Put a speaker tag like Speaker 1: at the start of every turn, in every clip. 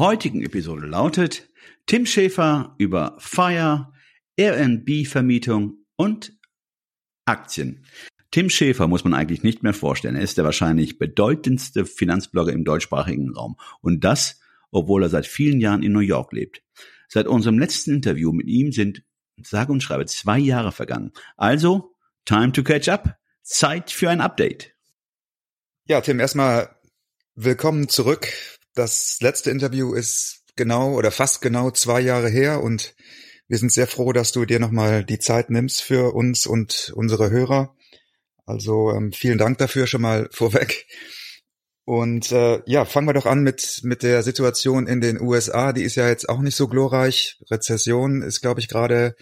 Speaker 1: heutigen Episode lautet Tim Schäfer über Fire, Airbnb-Vermietung und Aktien. Tim Schäfer muss man eigentlich nicht mehr vorstellen. Er ist der wahrscheinlich bedeutendste Finanzblogger im deutschsprachigen Raum. Und das, obwohl er seit vielen Jahren in New York lebt. Seit unserem letzten Interview mit ihm sind, sage und schreibe, zwei Jahre vergangen. Also, time to catch up. Zeit für ein Update.
Speaker 2: Ja, Tim, erstmal willkommen zurück das letzte Interview ist genau oder fast genau zwei Jahre her und wir sind sehr froh, dass du dir nochmal die Zeit nimmst für uns und unsere Hörer. Also ähm, vielen Dank dafür schon mal vorweg. Und äh, ja, fangen wir doch an mit mit der Situation in den USA. Die ist ja jetzt auch nicht so glorreich. Rezession ist, glaube ich, gerade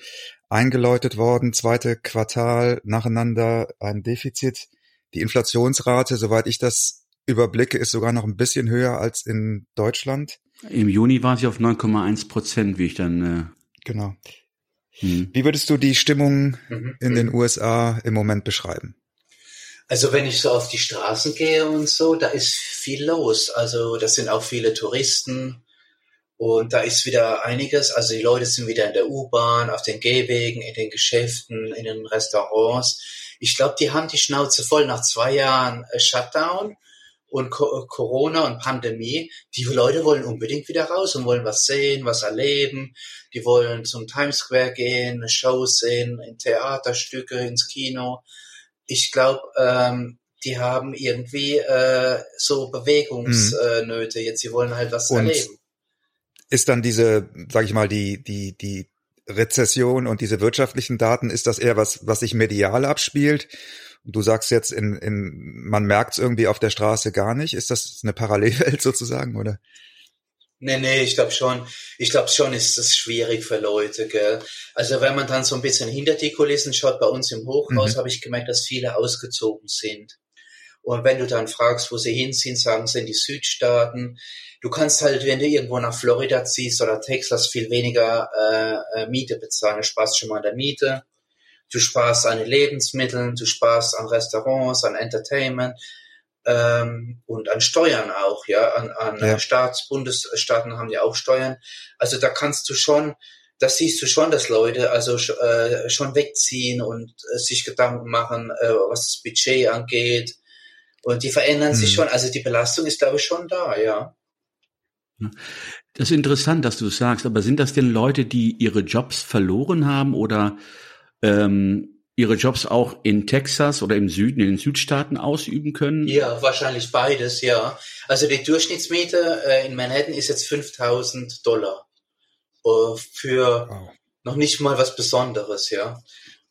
Speaker 2: eingeläutet worden. Zweite Quartal nacheinander ein Defizit. Die Inflationsrate, soweit ich das überblicke, ist sogar noch ein bisschen höher als in Deutschland.
Speaker 1: Im Juni war sie auf 9,1 Prozent, wie ich dann. Äh
Speaker 2: genau. Hm. Wie würdest du die Stimmung mhm. in den USA im Moment beschreiben?
Speaker 3: Also wenn ich so auf die Straßen gehe und so, da ist viel los. Also das sind auch viele Touristen und da ist wieder einiges. Also die Leute sind wieder in der U-Bahn, auf den Gehwegen, in den Geschäften, in den Restaurants. Ich glaube, die haben die Schnauze voll nach zwei Jahren äh, Shutdown und Corona und Pandemie, die Leute wollen unbedingt wieder raus und wollen was sehen, was erleben. Die wollen zum Times Square gehen, eine Show sehen, in Theaterstücke, ins Kino. Ich glaube, ähm, die haben irgendwie äh, so Bewegungsnöte. Mhm. Jetzt, sie wollen halt was und erleben.
Speaker 2: Ist dann diese, sag ich mal, die die die Rezession und diese wirtschaftlichen Daten, ist das eher was, was sich medial abspielt? Du sagst jetzt, in, in, man merkt es irgendwie auf der Straße gar nicht. Ist das eine Parallelwelt sozusagen, oder?
Speaker 3: Nee, nee, ich glaube schon, ich glaube schon ist das schwierig für Leute, gell. Also wenn man dann so ein bisschen hinter die Kulissen schaut, bei uns im Hochhaus mhm. habe ich gemerkt, dass viele ausgezogen sind. Und wenn du dann fragst, wo sie hinziehen, sagen sie in die Südstaaten. Du kannst halt, wenn du irgendwo nach Florida ziehst oder Texas, viel weniger äh, äh Miete bezahlen. Du sparst schon mal an der Miete du sparst an Lebensmitteln, du sparst an Restaurants, an Entertainment ähm, und an Steuern auch, ja, an, an ja. Staats, Bundesstaaten haben ja auch Steuern. Also da kannst du schon, das siehst du schon, dass Leute also äh, schon wegziehen und äh, sich Gedanken machen, äh, was das Budget angeht. Und die verändern sich schon. Also die Belastung ist, glaube ich, schon da, ja.
Speaker 1: Das ist interessant, dass du es sagst, aber sind das denn Leute, die ihre Jobs verloren haben oder ähm, ihre Jobs auch in Texas oder im Süden, in den Südstaaten ausüben können?
Speaker 3: Ja, wahrscheinlich beides, ja. Also die Durchschnittsmiete äh, in Manhattan ist jetzt 5000 Dollar uh, für wow. noch nicht mal was Besonderes, ja.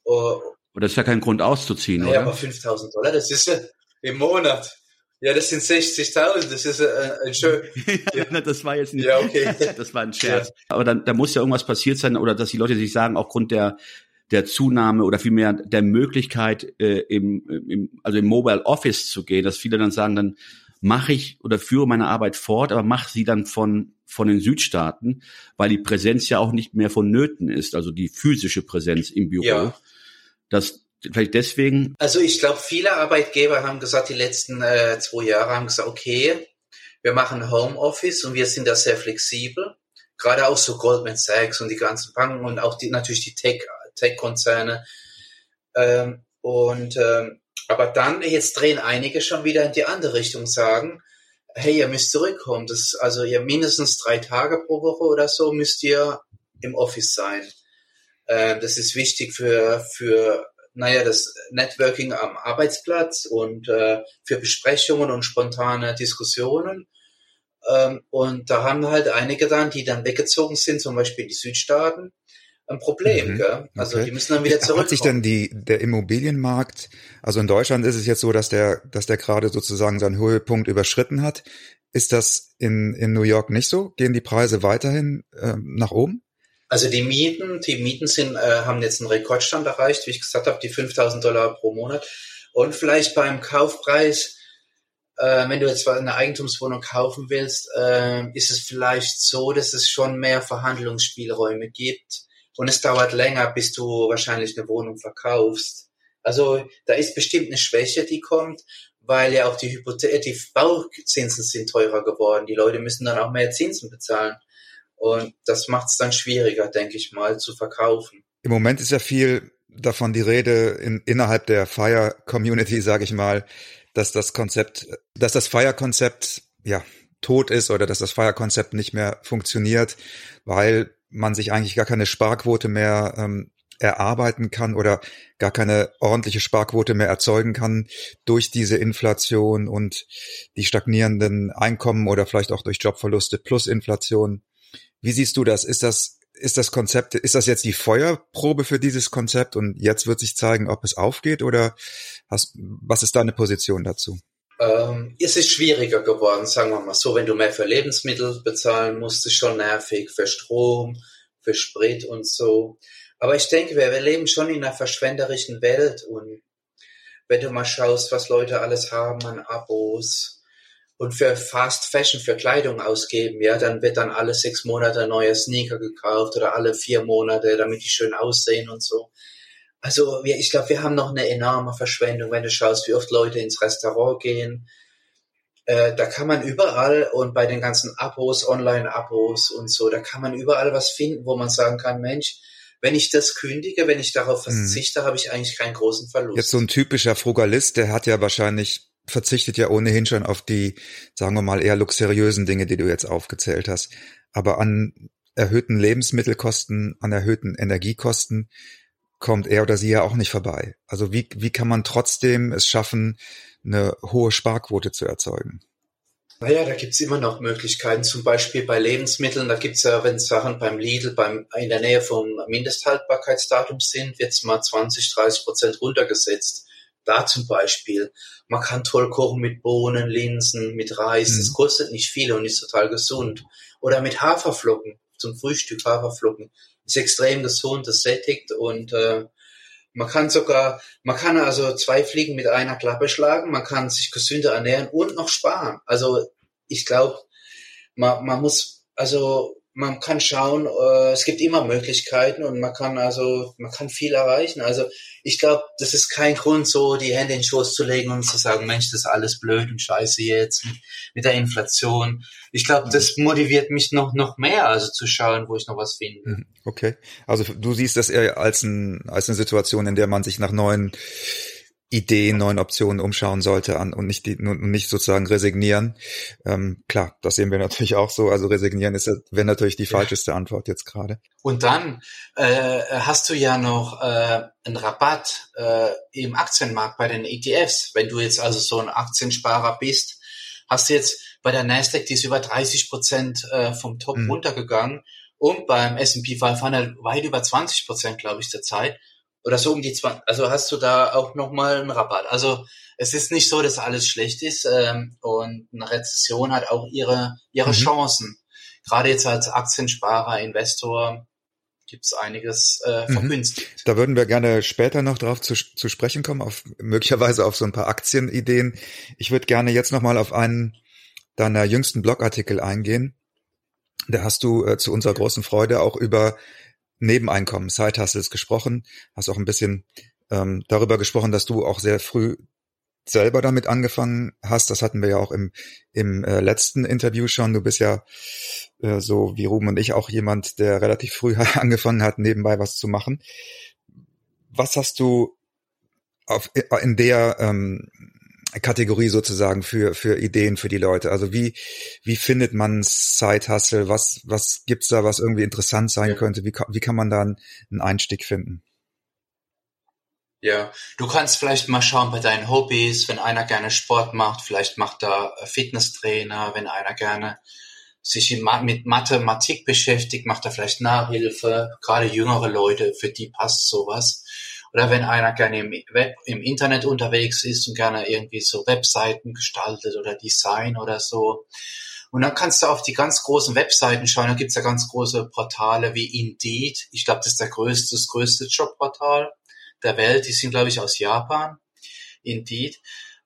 Speaker 1: Uh, aber das ist ja kein Grund auszuziehen,
Speaker 3: naja, oder? Ja, aber 5000 Dollar, das ist äh, im Monat. Ja, das sind 60.000, das ist äh, ein schön.
Speaker 1: ja, das war jetzt nicht. Ja, okay. das war ein Scherz. Ja. Aber dann, da muss ja irgendwas passiert sein oder dass die Leute sich sagen, aufgrund der der Zunahme oder vielmehr der Möglichkeit, äh, im, im, also im Mobile Office zu gehen, dass viele dann sagen, dann mache ich oder führe meine Arbeit fort, aber mache sie dann von, von den Südstaaten, weil die Präsenz ja auch nicht mehr vonnöten ist, also die physische Präsenz im Büro. Ja. Das vielleicht deswegen.
Speaker 3: Also ich glaube, viele Arbeitgeber haben gesagt, die letzten äh, zwei Jahre haben gesagt, okay, wir machen Homeoffice und wir sind da sehr flexibel. Gerade auch so Goldman Sachs und die ganzen Banken und auch die, natürlich die Tech Tech-Konzerne. Ähm, und ähm, aber dann jetzt drehen einige schon wieder in die andere Richtung, sagen, hey, ihr müsst zurückkommen. Das, also ihr mindestens drei Tage pro Woche oder so müsst ihr im Office sein. Äh, das ist wichtig für, für naja, das Networking am Arbeitsplatz und äh, für Besprechungen und spontane Diskussionen. Ähm, und da haben halt einige dann, die dann weggezogen sind, zum Beispiel die Südstaaten, ein Problem. Mhm. Gell? Also okay. die müssen dann wieder zurück.
Speaker 2: Hat sich denn die der Immobilienmarkt, also in Deutschland ist es jetzt so, dass der, dass der gerade sozusagen seinen Höhepunkt überschritten hat. Ist das in, in New York nicht so? Gehen die Preise weiterhin äh, nach oben?
Speaker 3: Also die Mieten, die Mieten sind, äh, haben jetzt einen Rekordstand erreicht, wie ich gesagt habe, die 5000 Dollar pro Monat. Und vielleicht beim Kaufpreis, äh, wenn du jetzt eine Eigentumswohnung kaufen willst, äh, ist es vielleicht so, dass es schon mehr Verhandlungsspielräume gibt. Und es dauert länger, bis du wahrscheinlich eine Wohnung verkaufst. Also da ist bestimmt eine Schwäche, die kommt, weil ja auch die Hypothe die Bauzinsen sind teurer geworden. Die Leute müssen dann auch mehr Zinsen bezahlen. Und das macht es dann schwieriger, denke ich mal, zu verkaufen.
Speaker 2: Im Moment ist ja viel davon die Rede in, innerhalb der Fire Community, sage ich mal, dass das Konzept, dass das Fire Konzept ja tot ist oder dass das Fire Konzept nicht mehr funktioniert, weil man sich eigentlich gar keine Sparquote mehr ähm, erarbeiten kann oder gar keine ordentliche Sparquote mehr erzeugen kann durch diese Inflation und die stagnierenden Einkommen oder vielleicht auch durch Jobverluste plus Inflation. Wie siehst du das? Ist das, ist das Konzept, ist das jetzt die Feuerprobe für dieses Konzept und jetzt wird sich zeigen, ob es aufgeht oder hast, was ist deine Position dazu?
Speaker 3: Ähm, es ist schwieriger geworden, sagen wir mal so, wenn du mehr für Lebensmittel bezahlen musst, ist schon nervig, für Strom, für Sprit und so. Aber ich denke, wir, wir leben schon in einer verschwenderischen Welt und wenn du mal schaust, was Leute alles haben an Abos, und für Fast Fashion, für Kleidung ausgeben, ja, dann wird dann alle sechs Monate ein neuer Sneaker gekauft oder alle vier Monate, damit die schön aussehen und so. Also wir, ich glaube, wir haben noch eine enorme Verschwendung, wenn du schaust, wie oft Leute ins Restaurant gehen. Äh, da kann man überall und bei den ganzen Abos, Online-Abos und so, da kann man überall was finden, wo man sagen kann, Mensch, wenn ich das kündige, wenn ich darauf mhm. verzichte, hm. habe ich eigentlich keinen großen Verlust.
Speaker 2: Jetzt so ein typischer Frugalist, der hat ja wahrscheinlich verzichtet ja ohnehin schon auf die, sagen wir mal, eher luxuriösen Dinge, die du jetzt aufgezählt hast. Aber an erhöhten Lebensmittelkosten, an erhöhten Energiekosten kommt er oder sie ja auch nicht vorbei. Also wie, wie kann man trotzdem es schaffen, eine hohe Sparquote zu erzeugen?
Speaker 3: Naja, da gibt's immer noch Möglichkeiten. Zum Beispiel bei Lebensmitteln, da gibt's ja, wenn Sachen beim Lidl beim, in der Nähe vom Mindesthaltbarkeitsdatum sind, wird's mal 20, 30 Prozent runtergesetzt. Da zum Beispiel. Man kann toll kochen mit Bohnen, Linsen, mit Reis. Mhm. Das kostet nicht viel und ist total gesund. Oder mit Haferflocken zum Frühstück Haferflocken. Ist extrem gesund, das sättigt und äh, man kann sogar, man kann also zwei Fliegen mit einer Klappe schlagen, man kann sich gesünder ernähren und noch sparen. Also ich glaube, man, man muss, also man kann schauen, äh, es gibt immer Möglichkeiten und man kann also, man kann viel erreichen. Also ich glaube, das ist kein Grund, so die Hände in den Schoß zu legen und zu sagen, Mensch, das ist alles blöd und scheiße jetzt mit, mit der Inflation. Ich glaube, das motiviert mich noch, noch mehr, also zu schauen, wo ich noch was finde. Mhm.
Speaker 2: Okay. Also du siehst das eher als, ein, als eine Situation, in der man sich nach neuen Ideen, neuen Optionen umschauen sollte an und nicht die, und nicht sozusagen resignieren. Ähm, klar, das sehen wir natürlich auch so. Also resignieren ist wäre natürlich die falscheste Antwort jetzt gerade.
Speaker 3: Und dann äh, hast du ja noch äh, einen Rabatt äh, im Aktienmarkt bei den ETFs. Wenn du jetzt also so ein Aktiensparer bist, hast du jetzt bei der Nasdaq, die ist über 30 Prozent äh, vom Top mhm. runtergegangen und beim S&P 500 weit über 20 Prozent, glaube ich, zur Zeit oder so um die 20, also hast du da auch nochmal einen Rabatt. Also es ist nicht so, dass alles schlecht ist ähm, und eine Rezession hat auch ihre, ihre mhm. Chancen. Gerade jetzt als Aktiensparer, Investor gibt's einiges äh, mhm. vergünstigt.
Speaker 2: Da würden wir gerne später noch drauf zu, zu sprechen kommen, auf möglicherweise auf so ein paar Aktienideen. Ich würde gerne jetzt nochmal auf einen deiner jüngsten Blogartikel eingehen. Da hast du äh, zu unserer großen Freude auch über Nebeneinkommen, Side Hustles gesprochen, hast auch ein bisschen ähm, darüber gesprochen, dass du auch sehr früh selber damit angefangen hast. Das hatten wir ja auch im, im äh, letzten Interview schon. Du bist ja äh, so wie Ruben und ich auch jemand, der relativ früh angefangen hat, nebenbei was zu machen. Was hast du auf, in der ähm, Kategorie sozusagen für, für Ideen für die Leute? Also wie, wie findet man Side Hustle? Was, was gibt's da, was irgendwie interessant sein ja. könnte? Wie, wie kann man da einen Einstieg finden?
Speaker 3: Ja, du kannst vielleicht mal schauen bei deinen Hobbys, wenn einer gerne Sport macht, vielleicht macht er Fitnesstrainer, wenn einer gerne sich mit Mathematik beschäftigt, macht er vielleicht Nachhilfe, gerade jüngere Leute, für die passt sowas. Oder wenn einer gerne im, Web, im Internet unterwegs ist und gerne irgendwie so Webseiten gestaltet oder Design oder so. Und dann kannst du auf die ganz großen Webseiten schauen. Da gibt's ja ganz große Portale wie Indeed. Ich glaube, das ist der größte, das größte Jobportal der Welt. Die sind, glaube ich, aus Japan. Indeed.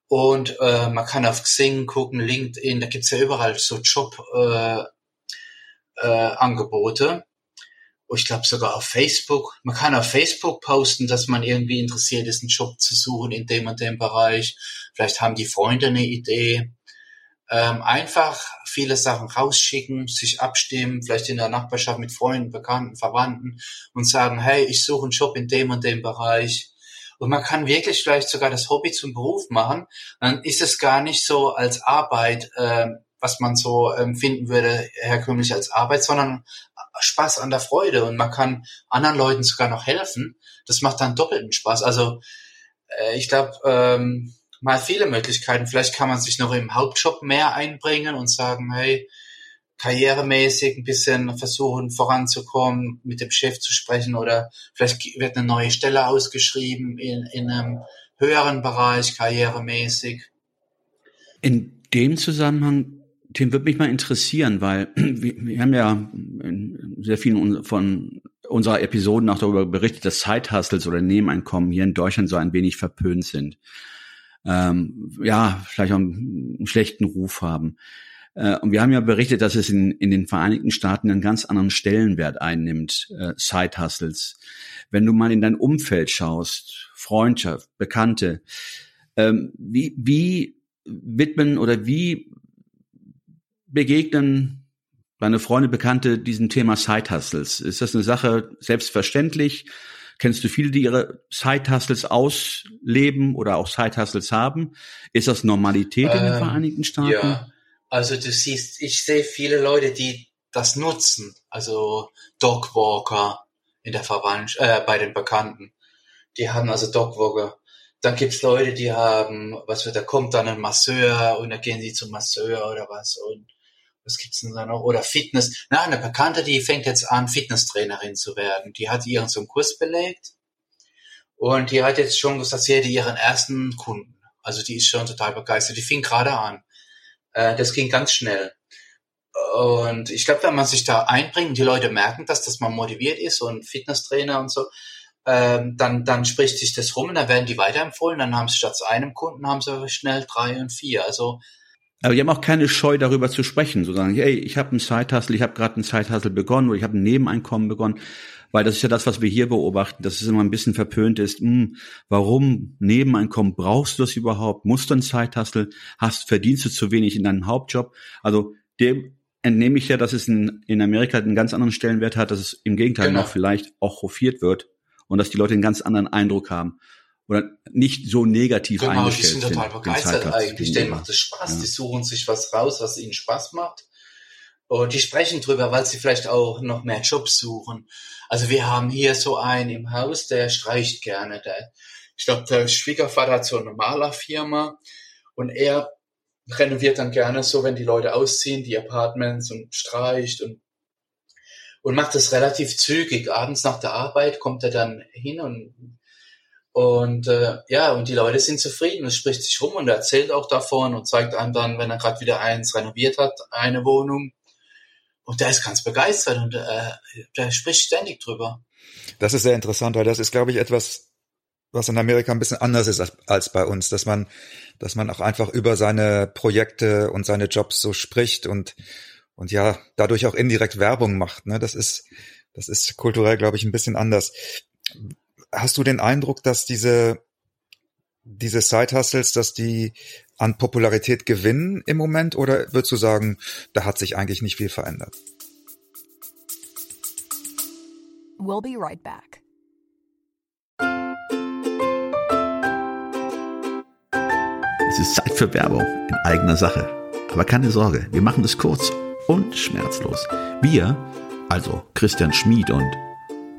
Speaker 3: Und äh, man kann auf Xing gucken, LinkedIn, da gibt's ja überall so Job-Angebote. Äh, äh, Angebote. Und ich glaube sogar auf Facebook. Man kann auf Facebook posten, dass man irgendwie interessiert ist, einen Job zu suchen in dem und dem Bereich. Vielleicht haben die Freunde eine Idee. Ähm, einfach viele Sachen rausschicken, sich abstimmen, vielleicht in der Nachbarschaft mit Freunden, Bekannten, Verwandten und sagen, hey, ich suche einen Job in dem und dem Bereich. Und man kann wirklich vielleicht sogar das Hobby zum Beruf machen. Dann ist es gar nicht so als Arbeit, äh, was man so empfinden würde, herkömmlich als Arbeit, sondern Spaß an der Freude und man kann anderen Leuten sogar noch helfen. Das macht dann doppelten Spaß. Also äh, ich glaube, ähm, mal viele Möglichkeiten. Vielleicht kann man sich noch im Hauptjob mehr einbringen und sagen, hey, karrieremäßig ein bisschen versuchen voranzukommen, mit dem Chef zu sprechen oder vielleicht wird eine neue Stelle ausgeschrieben in, in einem höheren Bereich karrieremäßig.
Speaker 1: In dem Zusammenhang Tim, würde mich mal interessieren, weil wir, wir haben ja in sehr vielen von unserer Episoden auch darüber berichtet, dass Zeithustles oder Nebeneinkommen hier in Deutschland so ein wenig verpönt sind. Ähm, ja, vielleicht auch einen, einen schlechten Ruf haben. Äh, und wir haben ja berichtet, dass es in, in den Vereinigten Staaten einen ganz anderen Stellenwert einnimmt, äh, Side-Hustles. Wenn du mal in dein Umfeld schaust, Freundschaft, Bekannte, ähm, wie, wie widmen oder wie begegnen deine Freunde, Bekannte diesem Thema Side-Hustles? Ist das eine Sache selbstverständlich? Kennst du viele, die ihre Side-Hustles ausleben oder auch Side-Hustles haben? Ist das Normalität ähm, in den ähm, Vereinigten Staaten? Ja,
Speaker 3: also du siehst, ich sehe viele Leute, die das nutzen. Also Dogwalker in der Verwandtschaft, äh, bei den Bekannten. Die haben also Dogwalker. Dann gibt's Leute, die haben, was wird, da kommt dann ein Masseur und dann gehen sie zum Masseur oder was und was gibt's denn da noch? Oder Fitness. Na, eine Bekannte, die fängt jetzt an, Fitnesstrainerin zu werden. Die hat ihren zum Kurs belegt. Und die hat jetzt schon gesagt, sie hätte ihren ersten Kunden. Also die ist schon total begeistert. Die fing gerade an. Äh, das ging ganz schnell. Und ich glaube, wenn man sich da einbringt, die Leute merken das, dass man motiviert ist und Fitnesstrainer und so, ähm, dann, dann spricht sich das rum und dann werden die weiterempfohlen. Dann haben sie statt einem Kunden haben sie schnell drei und vier. Also
Speaker 1: aber die haben auch keine Scheu, darüber zu sprechen, so sagen, hey, ich habe einen Zeithassel, ich habe gerade einen Zeithassel begonnen oder ich habe ein Nebeneinkommen begonnen, weil das ist ja das, was wir hier beobachten, dass es immer ein bisschen verpönt ist. Hm, warum Nebeneinkommen? Brauchst du das überhaupt? Musst du einen Zeithassel? Hast, verdienst du zu wenig in deinem Hauptjob? Also dem entnehme ich ja, dass es in, in Amerika einen ganz anderen Stellenwert hat, dass es im Gegenteil genau. noch vielleicht auch hofiert wird und dass die Leute einen ganz anderen Eindruck haben oder nicht so negativ genau, eingestellt sind.
Speaker 3: Genau, die sind total begeistert eigentlich. Denen macht es Spaß. Ja. Die suchen sich was raus, was ihnen Spaß macht. Und die sprechen drüber, weil sie vielleicht auch noch mehr Jobs suchen. Also wir haben hier so einen im Haus, der streicht gerne. Der, ich glaube, der Schwiegervater hat so eine Malerfirma und er renoviert dann gerne so, wenn die Leute ausziehen, die Apartments und streicht und und macht das relativ zügig. Abends nach der Arbeit kommt er dann hin und und äh, ja, und die Leute sind zufrieden. Es spricht sich rum und er erzählt auch davon und zeigt einem dann, wenn er gerade wieder eins renoviert hat, eine Wohnung. Und der ist ganz begeistert und äh, der spricht ständig drüber.
Speaker 2: Das ist sehr interessant, weil das ist, glaube ich, etwas, was in Amerika ein bisschen anders ist als, als bei uns, dass man, dass man auch einfach über seine Projekte und seine Jobs so spricht und und ja dadurch auch indirekt Werbung macht. Ne? Das ist das ist kulturell, glaube ich, ein bisschen anders hast du den Eindruck, dass diese, diese Side-Hustles, dass die an Popularität gewinnen im Moment oder würdest du sagen, da hat sich eigentlich nicht viel verändert? We'll be right back.
Speaker 1: Es ist Zeit für Werbung in eigener Sache. Aber keine Sorge, wir machen es kurz und schmerzlos. Wir, also Christian Schmid und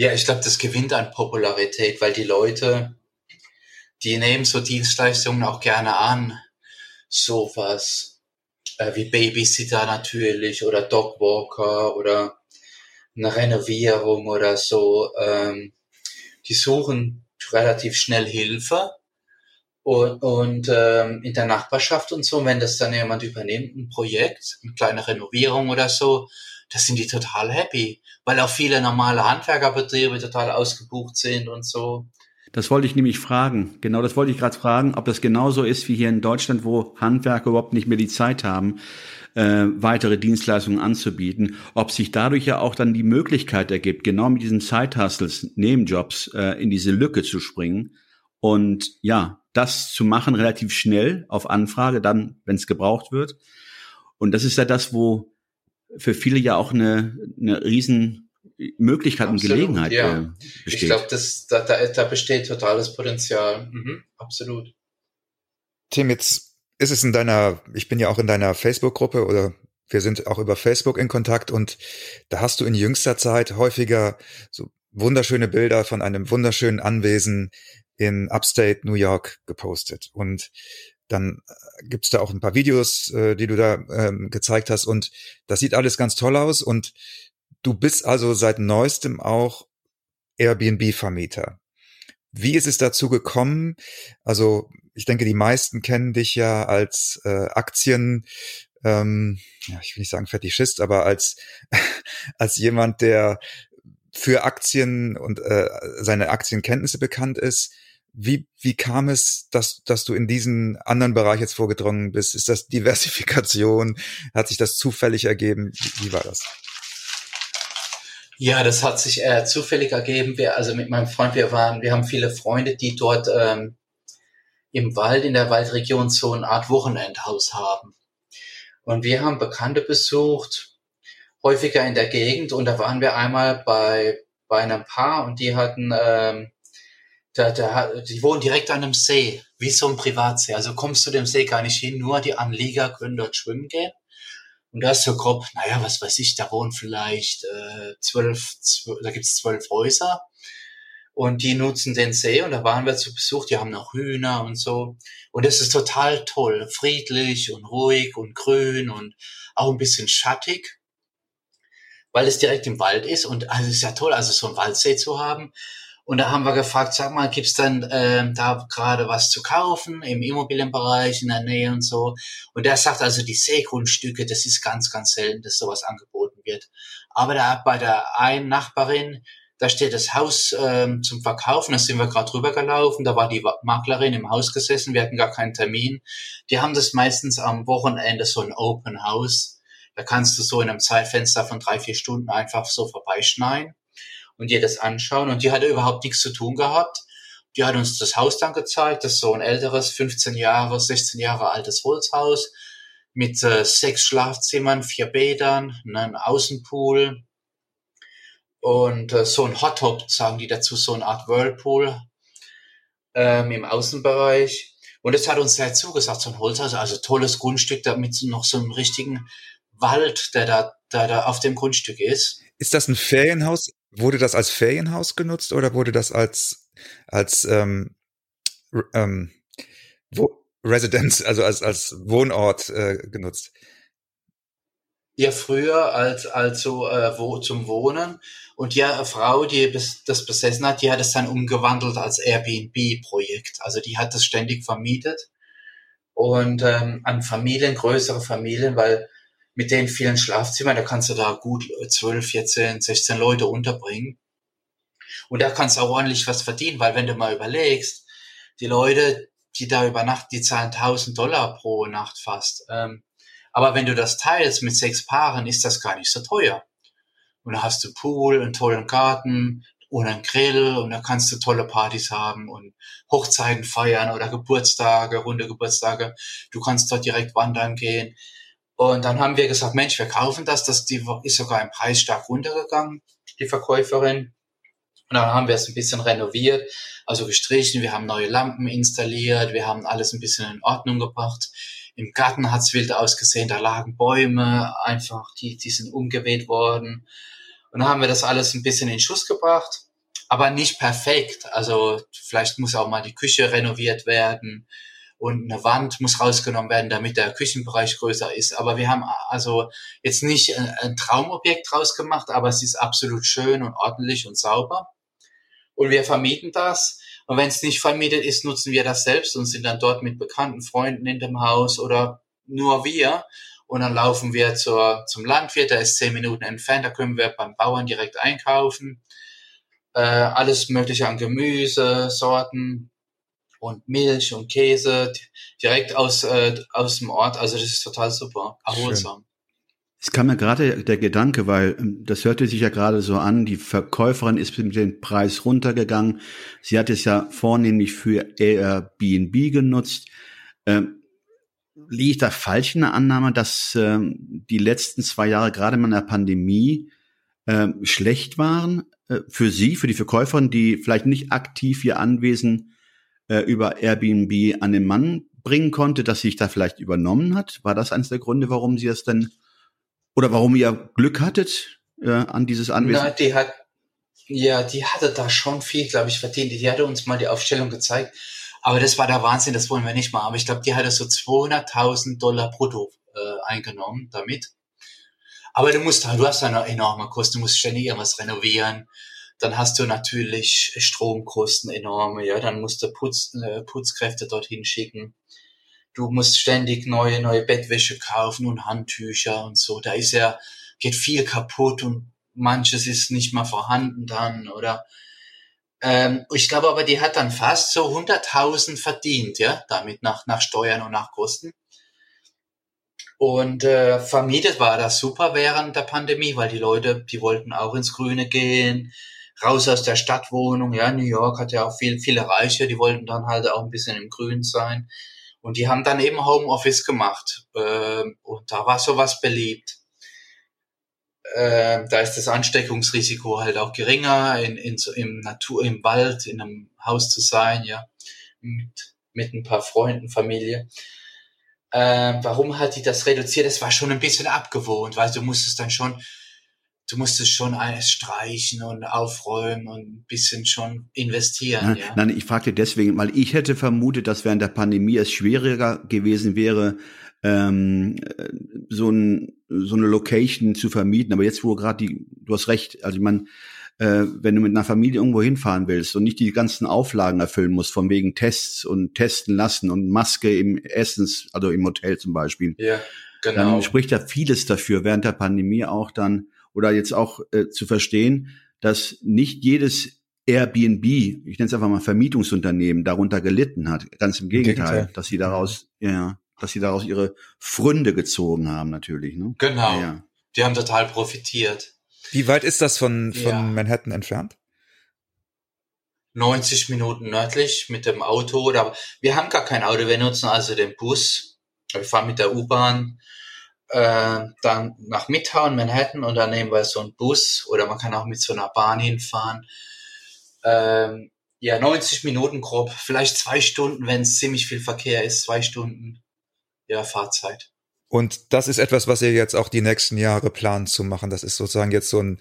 Speaker 3: Ja, ich glaube, das gewinnt an Popularität, weil die Leute, die nehmen so Dienstleistungen auch gerne an. Sowas äh, wie Babysitter natürlich oder Dogwalker oder eine Renovierung oder so. Ähm, die suchen relativ schnell Hilfe und, und ähm, in der Nachbarschaft und so, wenn das dann jemand übernimmt, ein Projekt, eine kleine Renovierung oder so, da sind die total happy, weil auch viele normale Handwerkerbetriebe total ausgebucht sind und so.
Speaker 1: Das wollte ich nämlich fragen. Genau, das wollte ich gerade fragen, ob das genauso ist wie hier in Deutschland, wo Handwerker überhaupt nicht mehr die Zeit haben, äh, weitere Dienstleistungen anzubieten. Ob sich dadurch ja auch dann die Möglichkeit ergibt, genau mit diesen Zeithustles, Nebenjobs äh, in diese Lücke zu springen und ja, das zu machen relativ schnell auf Anfrage, dann, wenn es gebraucht wird. Und das ist ja das, wo für viele ja auch eine, eine riesen Möglichkeit und Gelegenheit ja. äh,
Speaker 3: besteht. Ich glaube, da, da, da besteht totales Potenzial. Mhm, absolut.
Speaker 2: Tim, jetzt ist es in deiner, ich bin ja auch in deiner Facebook-Gruppe oder wir sind auch über Facebook in Kontakt und da hast du in jüngster Zeit häufiger so wunderschöne Bilder von einem wunderschönen Anwesen in Upstate New York gepostet. Und dann äh, gibt's da auch ein paar Videos, äh, die du da ähm, gezeigt hast. Und das sieht alles ganz toll aus. Und du bist also seit neuestem auch Airbnb-Vermieter. Wie ist es dazu gekommen? Also ich denke, die meisten kennen dich ja als äh, Aktien, ähm, ja, ich will nicht sagen Fetischist, aber als als jemand, der für Aktien und äh, seine Aktienkenntnisse bekannt ist. Wie, wie kam es, dass, dass du in diesen anderen Bereich jetzt vorgedrungen bist? Ist das Diversifikation? Hat sich das zufällig ergeben? Wie, wie war das?
Speaker 3: Ja, das hat sich äh, zufällig ergeben. Wir, also mit meinem Freund, wir waren, wir haben viele Freunde, die dort ähm, im Wald, in der Waldregion so eine Art Wochenendhaus haben. Und wir haben Bekannte besucht, häufiger in der Gegend. Und da waren wir einmal bei, bei einem Paar und die hatten ähm, da, da, die wohnen direkt an einem See, wie so ein Privatsee. Also kommst du dem See gar nicht hin, nur die Anlieger können dort schwimmen gehen. Und da ist so grob, naja, was weiß ich, da wohnen vielleicht äh, zwölf, zwölf da gibt's zwölf Häuser. Und die nutzen den See und da waren wir zu Besuch, die haben noch Hühner und so. Und es ist total toll, friedlich und ruhig und grün und auch ein bisschen schattig, weil es direkt im Wald ist. Und also es ist ja toll, also so einen Waldsee zu haben. Und da haben wir gefragt, sag mal, gibt's dann ähm, da gerade was zu kaufen im Immobilienbereich in der Nähe und so? Und der sagt also, die Seegrundstücke, das ist ganz, ganz selten, dass sowas angeboten wird. Aber da bei der einen Nachbarin, da steht das Haus ähm, zum Verkaufen, da sind wir gerade rübergelaufen, da war die Maklerin im Haus gesessen, wir hatten gar keinen Termin. Die haben das meistens am Wochenende so ein Open House. Da kannst du so in einem Zeitfenster von drei, vier Stunden einfach so vorbeischneien und dir das anschauen. Und die hatte überhaupt nichts zu tun gehabt. Die hat uns das Haus dann gezeigt. Das ist so ein älteres, 15 Jahre, 16 Jahre altes Holzhaus mit äh, sechs Schlafzimmern, vier Bädern, einem Außenpool und äh, so ein Hot Top, sagen die dazu, so eine Art Whirlpool ähm, im Außenbereich. Und es hat uns sehr zugesagt, so ein Holzhaus, also tolles Grundstück, damit noch so einem richtigen Wald, der da, der da auf dem Grundstück ist.
Speaker 2: Ist das ein Ferienhaus? Wurde das als Ferienhaus genutzt oder wurde das als als ähm, ähm, wo, Residenz, also als als Wohnort äh, genutzt?
Speaker 3: Ja, früher als also äh, wo zum Wohnen und ja, eine Frau, die das besessen hat, die hat es dann umgewandelt als Airbnb-Projekt. Also die hat das ständig vermietet und ähm, an Familien, größere Familien, weil mit den vielen Schlafzimmern, da kannst du da gut 12, 14, 16 Leute unterbringen. Und da kannst du auch ordentlich was verdienen, weil wenn du mal überlegst, die Leute, die da übernachten, die zahlen 1000 Dollar pro Nacht fast. Ähm, aber wenn du das teilst mit sechs Paaren, ist das gar nicht so teuer. Und da hast du Pool, einen tollen Garten und einen Grill und da kannst du tolle Partys haben und Hochzeiten feiern oder Geburtstage, runde Geburtstage. Du kannst dort direkt wandern gehen. Und dann haben wir gesagt, Mensch, wir kaufen das. Das die ist sogar im Preis stark runtergegangen, die Verkäuferin. Und dann haben wir es ein bisschen renoviert, also gestrichen. Wir haben neue Lampen installiert. Wir haben alles ein bisschen in Ordnung gebracht. Im Garten hat's wild ausgesehen. Da lagen Bäume einfach, die, die sind umgeweht worden. Und dann haben wir das alles ein bisschen in Schuss gebracht. Aber nicht perfekt. Also vielleicht muss auch mal die Küche renoviert werden und eine Wand muss rausgenommen werden, damit der Küchenbereich größer ist. Aber wir haben also jetzt nicht ein Traumobjekt draus gemacht, aber es ist absolut schön und ordentlich und sauber. Und wir vermieten das. Und wenn es nicht vermietet ist, nutzen wir das selbst und sind dann dort mit bekannten Freunden in dem Haus oder nur wir. Und dann laufen wir zur, zum Landwirt, der ist zehn Minuten entfernt, da können wir beim Bauern direkt einkaufen. Äh, alles mögliche an Gemüse, Sorten, und Milch und Käse direkt aus, äh, aus dem Ort. Also das ist total super, erholsam.
Speaker 1: Es kam mir gerade der Gedanke, weil ähm, das hörte sich ja gerade so an, die Verkäuferin ist mit dem Preis runtergegangen. Sie hat es ja vornehmlich für Airbnb genutzt. Ähm, liege ich da falsch in der Annahme, dass ähm, die letzten zwei Jahre gerade in der Pandemie ähm, schlecht waren äh, für Sie, für die Verkäuferin, die vielleicht nicht aktiv ihr Anwesen äh, über Airbnb an den Mann bringen konnte, dass sie sich da vielleicht übernommen hat? War das eines der Gründe, warum sie es denn oder warum ihr Glück hattet äh, an dieses Anwesen?
Speaker 3: Na, die hat ja, die hatte da schon viel, glaube ich, verdient. Die hatte uns mal die Aufstellung gezeigt. Aber das war der Wahnsinn, das wollen wir nicht mal. Aber ich glaube, die hatte so 200.000 Dollar brutto äh, eingenommen damit. Aber du musst, du hast eine enorme Kosten, du musst ständig irgendwas renovieren. Dann hast du natürlich Stromkosten enorme, ja, dann musst du Putz, äh, Putzkräfte dorthin schicken. Du musst ständig neue, neue Bettwäsche kaufen und Handtücher und so. Da ist ja, geht viel kaputt und manches ist nicht mal vorhanden dann, oder? Ähm, ich glaube aber, die hat dann fast so 100.000 verdient, ja, damit nach, nach Steuern und nach Kosten. Und äh, vermietet war das super während der Pandemie, weil die Leute, die wollten auch ins Grüne gehen, raus aus der Stadtwohnung. Ja, New York hat ja auch viel, viele Reiche, die wollten dann halt auch ein bisschen im Grün sein. Und die haben dann eben Homeoffice gemacht. Äh, und da war sowas beliebt. Äh, da ist das Ansteckungsrisiko halt auch geringer, in, in so im Natur, im Wald, in einem Haus zu sein, ja, mit, mit ein paar Freunden, Familie. Äh, warum hat die das reduziert? Das war schon ein bisschen abgewohnt, weil du musstest dann schon du musstest schon alles streichen und aufräumen und ein bisschen schon investieren.
Speaker 1: Ja, ja. Nein, ich fragte deswegen, weil ich hätte vermutet, dass während der Pandemie es schwieriger gewesen wäre, ähm, so, ein, so eine Location zu vermieten. Aber jetzt, wo gerade die, du hast recht, also ich meine, äh, wenn du mit einer Familie irgendwo hinfahren willst und nicht die ganzen Auflagen erfüllen musst, von wegen Tests und testen lassen und Maske im Essens, also im Hotel zum Beispiel.
Speaker 3: Ja, genau.
Speaker 1: Dann spricht ja vieles dafür, während der Pandemie auch dann oder jetzt auch äh, zu verstehen, dass nicht jedes Airbnb, ich nenne es einfach mal Vermietungsunternehmen, darunter gelitten hat. Ganz im Gegenteil, Gegenteil. dass sie daraus, ja, dass sie daraus ihre Fründe gezogen haben, natürlich. Ne?
Speaker 3: Genau. Ja, ja. Die haben total profitiert.
Speaker 2: Wie weit ist das von, von ja. Manhattan entfernt?
Speaker 3: 90 Minuten nördlich mit dem Auto oder wir haben gar kein Auto, wir nutzen also den Bus. Wir fahren mit der U-Bahn äh, dann nach Midtown, Manhattan und dann nehmen wir so einen Bus oder man kann auch mit so einer Bahn hinfahren. Ähm, ja, 90 Minuten grob, vielleicht zwei Stunden, wenn es ziemlich viel Verkehr ist, zwei Stunden ja, Fahrzeit.
Speaker 2: Und das ist etwas, was ihr jetzt auch die nächsten Jahre plant zu machen. Das ist sozusagen jetzt so ein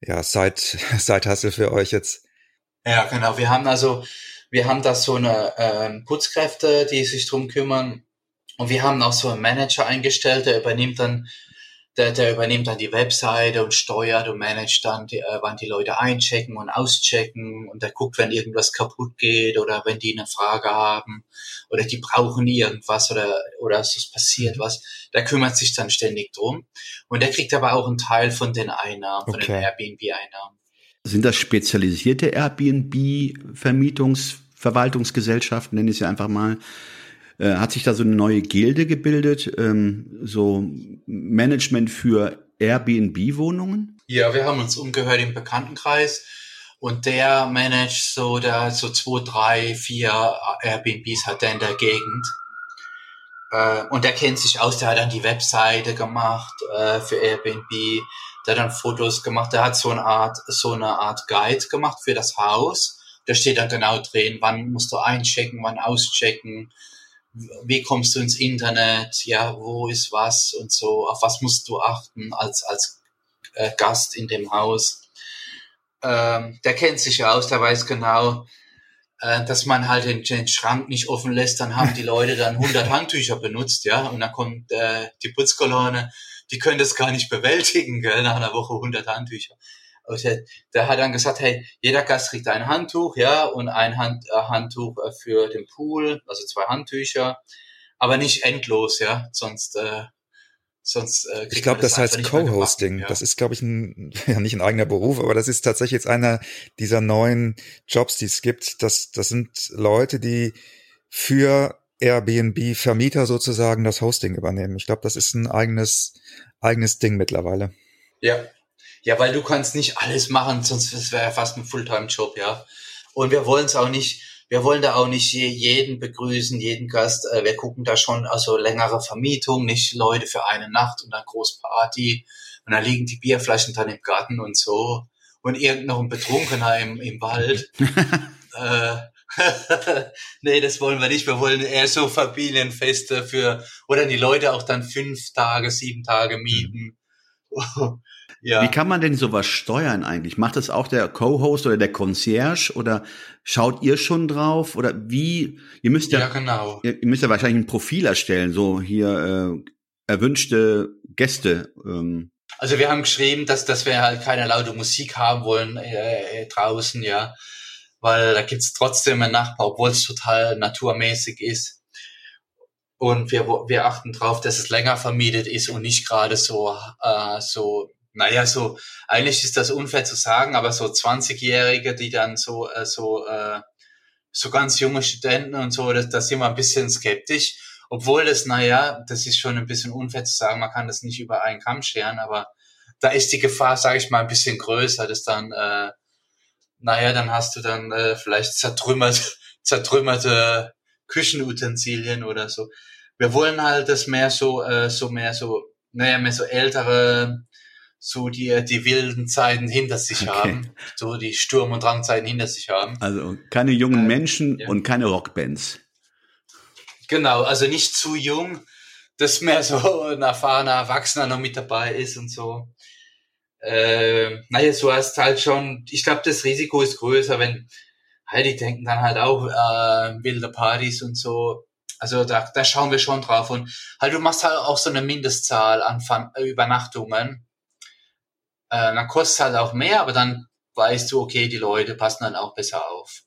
Speaker 2: ja, Side, Side-Hustle für euch jetzt.
Speaker 3: Ja, genau. Wir haben also, wir haben da so eine äh, Putzkräfte, die sich drum kümmern. Und wir haben auch so einen Manager eingestellt, der übernimmt dann der, der übernimmt dann die Webseite und steuert und managt dann, die, äh, wann die Leute einchecken und auschecken und der guckt, wenn irgendwas kaputt geht oder wenn die eine Frage haben oder die brauchen irgendwas oder, oder es passiert was. Der kümmert sich dann ständig drum und der kriegt aber auch einen Teil von den Einnahmen, von okay. den Airbnb-Einnahmen.
Speaker 1: Sind das spezialisierte Airbnb-Vermietungsverwaltungsgesellschaften, nenne ich sie einfach mal? Äh, hat sich da so eine neue Gilde gebildet, ähm, so Management für Airbnb-Wohnungen?
Speaker 3: Ja, wir haben uns umgehört im Bekanntenkreis und der managt so da so zwei, drei, vier Airbnbs hat er in der Gegend. Äh, und der kennt sich aus, der hat dann die Webseite gemacht äh, für Airbnb, der hat dann Fotos gemacht, der hat so eine Art, so eine Art Guide gemacht für das Haus. Da steht dann genau drin, wann musst du einchecken, wann auschecken, wie kommst du ins Internet, ja, wo ist was und so, auf was musst du achten als, als äh, Gast in dem Haus. Ähm, der kennt sich aus, der weiß genau, äh, dass man halt den, den, Schrank nicht offen lässt, dann haben die Leute dann 100 Handtücher benutzt, ja, und dann kommt äh, die Putzkolonne, die können das gar nicht bewältigen, gell, nach einer Woche 100 Handtücher. Also der hat dann gesagt, hey, jeder Gast kriegt ein Handtuch, ja, und ein Hand, äh, Handtuch äh, für den Pool, also zwei Handtücher, aber nicht endlos, ja, sonst äh, sonst
Speaker 2: äh, Ich glaube, das, das heißt Co-Hosting. Ja. Das ist, glaube ich, ein, ja nicht ein eigener Beruf, aber das ist tatsächlich jetzt einer dieser neuen Jobs, die es gibt. Das, das sind Leute, die für Airbnb-Vermieter sozusagen das Hosting übernehmen. Ich glaube, das ist ein eigenes, eigenes Ding mittlerweile.
Speaker 3: Ja, ja, weil du kannst nicht alles machen, sonst wäre ja fast ein Fulltime-Job, ja. Und wir wollen es auch nicht, wir wollen da auch nicht jeden begrüßen, jeden Gast. Äh, wir gucken da schon also längere Vermietung, nicht Leute für eine Nacht und dann Großparty. Und dann liegen die Bierflaschen dann im Garten und so. Und irgend noch ein Betrunkener im, im Wald. äh, nee, das wollen wir nicht. Wir wollen eher so Familienfeste für, oder die Leute auch dann fünf Tage, sieben Tage mieten.
Speaker 1: Ja. Wie kann man denn sowas steuern eigentlich? Macht das auch der Co-Host oder der Concierge oder schaut ihr schon drauf oder wie? Ihr müsst ja,
Speaker 3: ja genau.
Speaker 1: Ihr, ihr müsst ja wahrscheinlich ein Profil erstellen, so hier äh, erwünschte Gäste. Ähm.
Speaker 3: Also wir haben geschrieben, dass dass wir halt keine laute Musik haben wollen äh, äh draußen, ja, weil da gibt's trotzdem einen Nachbar, obwohl es total naturmäßig ist. Und wir, wir achten drauf, dass es länger vermietet ist und nicht gerade so, äh, so naja, so, eigentlich ist das unfair zu sagen, aber so 20-Jährige, die dann so, äh, so, äh, so ganz junge Studenten und so, das, das sind wir ein bisschen skeptisch. Obwohl das, naja, das ist schon ein bisschen unfair zu sagen, man kann das nicht über einen Kamm scheren, aber da ist die Gefahr, sage ich mal, ein bisschen größer, dass dann, äh, naja, dann hast du dann äh, vielleicht zertrümmert, zertrümmerte Küchenutensilien oder so. Wir wollen halt das mehr so, äh, so mehr so, naja, mehr so ältere, so die, die wilden Zeiten hinter sich okay. haben, so die Sturm- und Drangzeiten hinter sich haben.
Speaker 1: Also keine jungen äh, Menschen ja. und keine Rockbands.
Speaker 3: Genau, also nicht zu jung, dass mehr so ein erfahrener Erwachsener noch mit dabei ist und so. Äh, naja, so hast halt schon, ich glaube, das Risiko ist größer, wenn, halt, die denken dann halt auch äh, wilde Partys und so. Also da, da schauen wir schon drauf. Und halt, du machst halt auch so eine Mindestzahl an Übernachtungen äh, dann kostet es halt auch mehr, aber dann weißt du, okay, die Leute passen dann auch besser auf.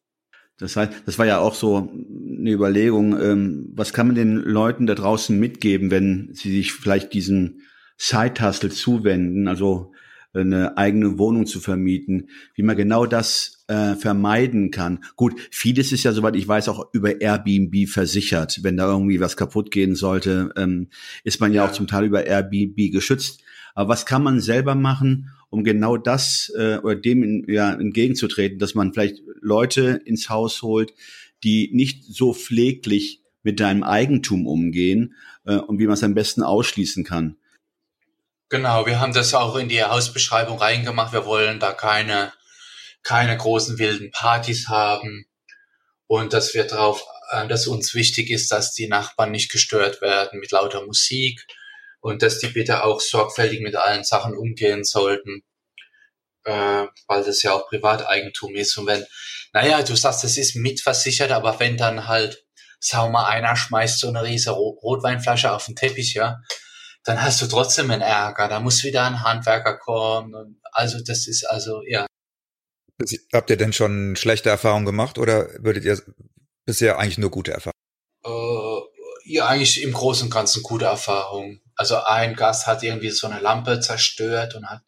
Speaker 1: Das heißt, das war ja auch so eine Überlegung, ähm, was kann man den Leuten da draußen mitgeben, wenn sie sich vielleicht diesen Side-Hustle zuwenden, also eine eigene Wohnung zu vermieten, wie man genau das äh, vermeiden kann. Gut, vieles ist ja, soweit ich weiß, auch über Airbnb versichert. Wenn da irgendwie was kaputt gehen sollte, ähm, ist man ja, ja auch zum Teil über Airbnb geschützt. Aber was kann man selber machen, um genau das äh, oder dem in, ja, entgegenzutreten, dass man vielleicht Leute ins Haus holt, die nicht so pfleglich mit deinem Eigentum umgehen äh, und wie man es am besten ausschließen kann.
Speaker 3: Genau, wir haben das auch in die Hausbeschreibung reingemacht. Wir wollen da keine, keine großen wilden Partys haben und dass wir drauf, äh, dass uns wichtig ist, dass die Nachbarn nicht gestört werden mit lauter Musik und dass die bitte auch sorgfältig mit allen Sachen umgehen sollten, äh, weil das ja auch Privateigentum ist. Und wenn, naja, du sagst, das ist mitversichert, aber wenn dann halt, sag mal, einer schmeißt so eine riesige Rotweinflasche auf den Teppich, ja, dann hast du trotzdem einen Ärger. Da muss wieder ein Handwerker kommen. Also das ist also, ja.
Speaker 2: Habt ihr denn schon schlechte Erfahrungen gemacht oder würdet ihr bisher eigentlich nur gute Erfahrungen?
Speaker 3: Äh, ja, eigentlich im Großen und Ganzen gute Erfahrungen. Also ein Gast hat irgendwie so eine Lampe zerstört und hat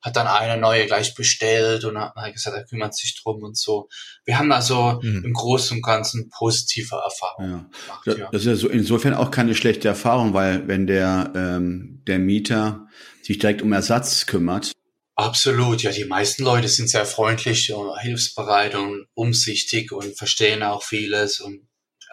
Speaker 3: hat dann eine neue gleich bestellt und hat, hat gesagt, er kümmert sich drum und so. Wir haben also mhm. im Großen und Ganzen positive Erfahrungen
Speaker 1: ja. gemacht. Ja. Das ist ja so insofern auch keine schlechte Erfahrung, weil wenn der, ähm, der Mieter sich direkt um Ersatz kümmert.
Speaker 3: Absolut, ja, die meisten Leute sind sehr freundlich und hilfsbereit und umsichtig und verstehen auch vieles und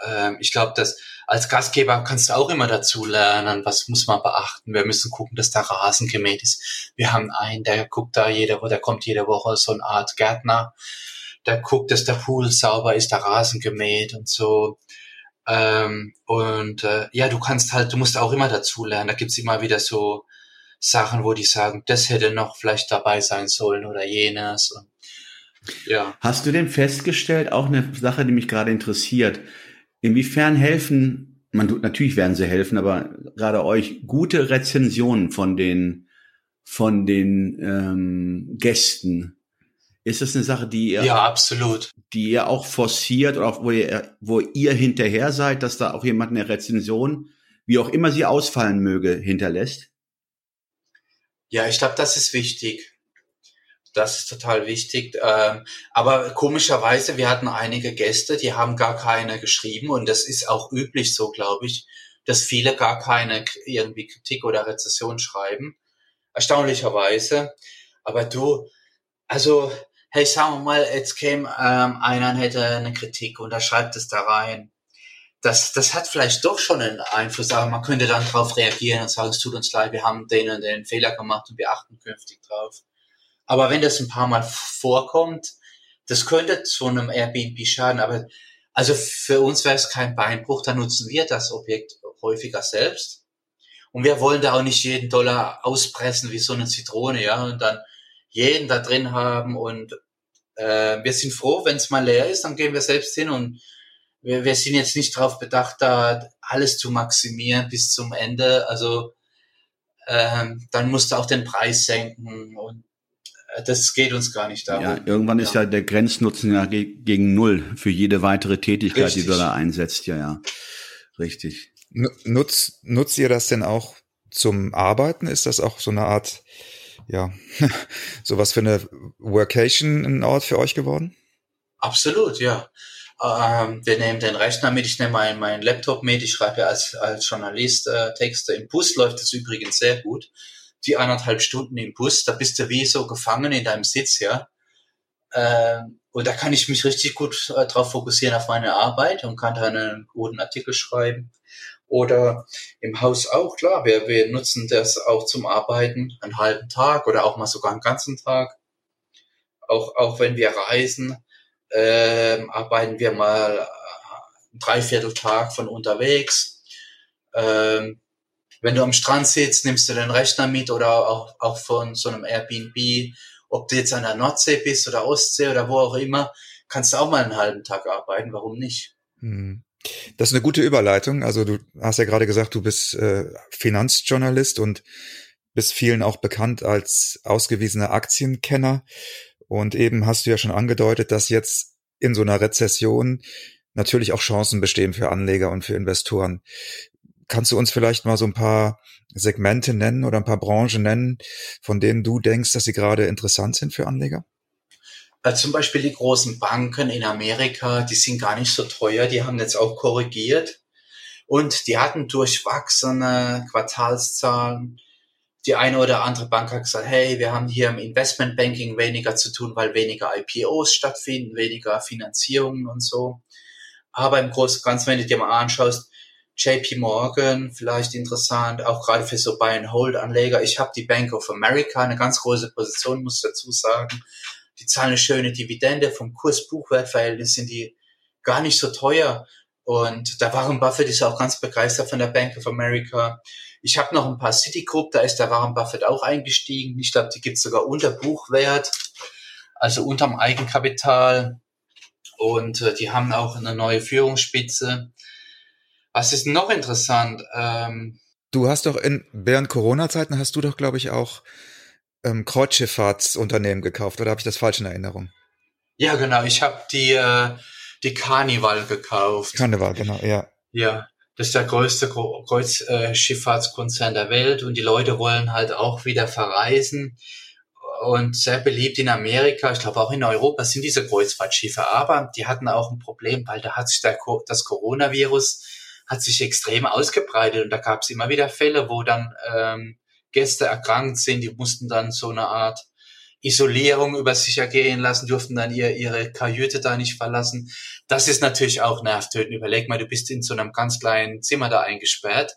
Speaker 3: ähm, ich glaube, dass als Gastgeber kannst du auch immer dazu lernen, was muss man beachten. Wir müssen gucken, dass der Rasen gemäht ist. Wir haben einen, der guckt da jede Woche, der kommt jede Woche so eine Art Gärtner, der guckt, dass der Pool sauber ist, der Rasen gemäht und so. Ähm, und äh, ja, du kannst halt, du musst auch immer dazu lernen. Da gibt's immer wieder so Sachen, wo die sagen, das hätte noch vielleicht dabei sein sollen oder jenes. Und,
Speaker 1: ja. Hast du denn festgestellt, auch eine Sache, die mich gerade interessiert, Inwiefern helfen, man, natürlich werden sie helfen, aber gerade euch gute Rezensionen von den, von den ähm, Gästen. Ist das eine Sache, die ihr,
Speaker 3: ja, absolut.
Speaker 1: die ihr auch forciert oder auch wo ihr, wo ihr hinterher seid, dass da auch jemand eine Rezension, wie auch immer sie ausfallen möge, hinterlässt?
Speaker 3: Ja, ich glaube, das ist wichtig. Das ist total wichtig. Ähm, aber komischerweise, wir hatten einige Gäste, die haben gar keine geschrieben und das ist auch üblich so, glaube ich, dass viele gar keine irgendwie Kritik oder Rezession schreiben. Erstaunlicherweise. Aber du, also, hey, sagen wir mal, jetzt käme ähm, einer und hätte eine Kritik und er schreibt es da rein. Das, das hat vielleicht doch schon einen Einfluss, aber man könnte dann darauf reagieren und sagen, es tut uns leid, wir haben den und den Fehler gemacht und wir achten künftig drauf. Aber wenn das ein paar Mal vorkommt, das könnte zu einem Airbnb schaden. Aber also für uns wäre es kein Beinbruch, dann nutzen wir das Objekt häufiger selbst. Und wir wollen da auch nicht jeden Dollar auspressen wie so eine Zitrone, ja, und dann jeden da drin haben. Und äh, wir sind froh, wenn es mal leer ist, dann gehen wir selbst hin und wir, wir sind jetzt nicht darauf bedacht, da alles zu maximieren bis zum Ende. Also ähm, dann musst du auch den Preis senken und das geht uns gar nicht darum.
Speaker 1: Ja, irgendwann ist ja der Grenznutzen ja ge gegen null für jede weitere Tätigkeit, Richtig. die du da einsetzt. Ja, ja. Richtig.
Speaker 2: Nutzt, nutzt ihr das denn auch zum Arbeiten? Ist das auch so eine Art, ja, sowas für eine Workation ein Ort für euch geworden?
Speaker 3: Absolut, ja. Ähm, wir nehmen den Rechner mit, ich nehme meinen mein Laptop mit, ich schreibe ja als, als Journalist äh, Texte. Im Bus läuft das übrigens sehr gut die anderthalb Stunden im Bus, da bist du wie so gefangen in deinem Sitz, ja. Ähm, und da kann ich mich richtig gut äh, drauf fokussieren auf meine Arbeit und kann dann einen guten Artikel schreiben. Oder im Haus auch, klar, wir, wir nutzen das auch zum Arbeiten, einen halben Tag oder auch mal sogar einen ganzen Tag. Auch, auch wenn wir reisen, ähm, arbeiten wir mal einen Dreivierteltag von unterwegs. Ähm, wenn du am Strand sitzt, nimmst du den Rechner mit oder auch, auch von so einem Airbnb, ob du jetzt an der Nordsee bist oder Ostsee oder wo auch immer, kannst du auch mal einen halben Tag arbeiten, warum nicht?
Speaker 2: Hm. Das ist eine gute Überleitung. Also du hast ja gerade gesagt, du bist äh, Finanzjournalist und bist vielen auch bekannt als ausgewiesener Aktienkenner. Und eben hast du ja schon angedeutet, dass jetzt in so einer Rezession natürlich auch Chancen bestehen für Anleger und für Investoren. Kannst du uns vielleicht mal so ein paar Segmente nennen oder ein paar Branchen nennen, von denen du denkst, dass sie gerade interessant sind für Anleger?
Speaker 3: Äh, zum Beispiel die großen Banken in Amerika, die sind gar nicht so teuer, die haben jetzt auch korrigiert und die hatten durchwachsene Quartalszahlen. Die eine oder andere Bank hat gesagt, hey, wir haben hier im Investmentbanking weniger zu tun, weil weniger IPOs stattfinden, weniger Finanzierungen und so. Aber im Großen und Ganzen, wenn du dir mal anschaust, JP Morgan, vielleicht interessant, auch gerade für so Buy-and-Hold-Anleger. Ich habe die Bank of America, eine ganz große Position, muss dazu sagen. Die zahlen eine schöne Dividende, vom Kurs-Buchwert-Verhältnis sind die gar nicht so teuer. Und da Warren Buffett ist auch ganz begeistert von der Bank of America. Ich habe noch ein paar Citigroup, da ist der Warren Buffett auch eingestiegen. Ich glaube, die gibt's sogar unter Buchwert, also unterm Eigenkapital. Und äh, die haben auch eine neue Führungsspitze. Was ist noch interessant? Ähm,
Speaker 2: du hast doch in während Corona-Zeiten hast du doch, glaube ich, auch ähm, Kreuzschifffahrtsunternehmen gekauft, oder habe ich das falsch in Erinnerung?
Speaker 3: Ja, genau. Ich habe die äh, die Carnival gekauft.
Speaker 2: Carnival, genau, ja.
Speaker 3: Ja, das ist der größte Kreuzschifffahrtskonzern der Welt und die Leute wollen halt auch wieder verreisen und sehr beliebt in Amerika, ich glaube auch in Europa sind diese Kreuzfahrtschiffe, aber die hatten auch ein Problem, weil da hat sich der, das Coronavirus hat sich extrem ausgebreitet und da gab es immer wieder Fälle, wo dann ähm, Gäste erkrankt sind, die mussten dann so eine Art Isolierung über sich ergehen lassen, durften dann ihr, ihre Kajüte da nicht verlassen. Das ist natürlich auch nervtötend. Überleg mal, du bist in so einem ganz kleinen Zimmer da eingesperrt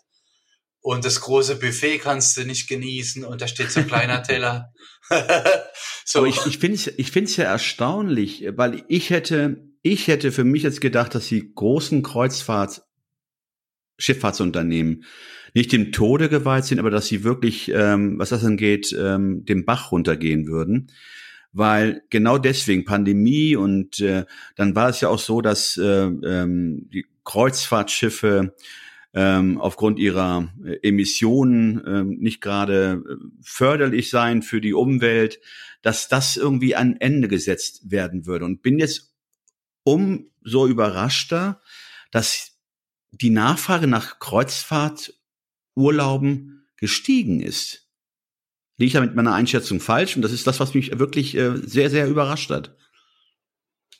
Speaker 3: und das große Buffet kannst du nicht genießen und da steht so ein kleiner Teller.
Speaker 1: so. Aber ich, ich finde es ich find's ja erstaunlich, weil ich hätte, ich hätte für mich jetzt gedacht, dass die großen Kreuzfahrt Schifffahrtsunternehmen nicht dem Tode geweiht sind, aber dass sie wirklich, ähm, was das angeht, ähm, dem Bach runtergehen würden. Weil genau deswegen Pandemie und äh, dann war es ja auch so, dass äh, ähm, die Kreuzfahrtschiffe ähm, aufgrund ihrer äh, Emissionen ähm, nicht gerade äh, förderlich sein für die Umwelt, dass das irgendwie an Ende gesetzt werden würde. Und bin jetzt umso überraschter, dass die Nachfrage nach Kreuzfahrturlauben gestiegen ist. Liege ich da mit meiner Einschätzung falsch? Und das ist das, was mich wirklich äh, sehr, sehr überrascht hat.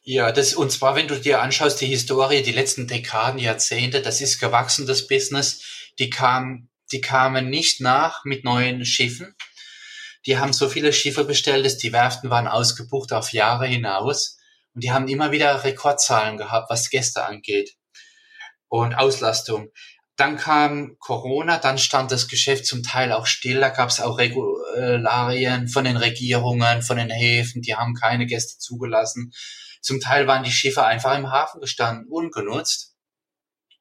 Speaker 3: Ja, das, und zwar, wenn du dir anschaust, die Historie, die letzten Dekaden, Jahrzehnte, das ist gewachsen, das Business. Die kamen, die kamen nicht nach mit neuen Schiffen. Die haben so viele Schiffe bestellt, dass die Werften waren ausgebucht auf Jahre hinaus. Und die haben immer wieder Rekordzahlen gehabt, was Gäste angeht und Auslastung. Dann kam Corona, dann stand das Geschäft zum Teil auch still. Da gab es auch Regularien von den Regierungen, von den Häfen, die haben keine Gäste zugelassen. Zum Teil waren die Schiffe einfach im Hafen gestanden, ungenutzt.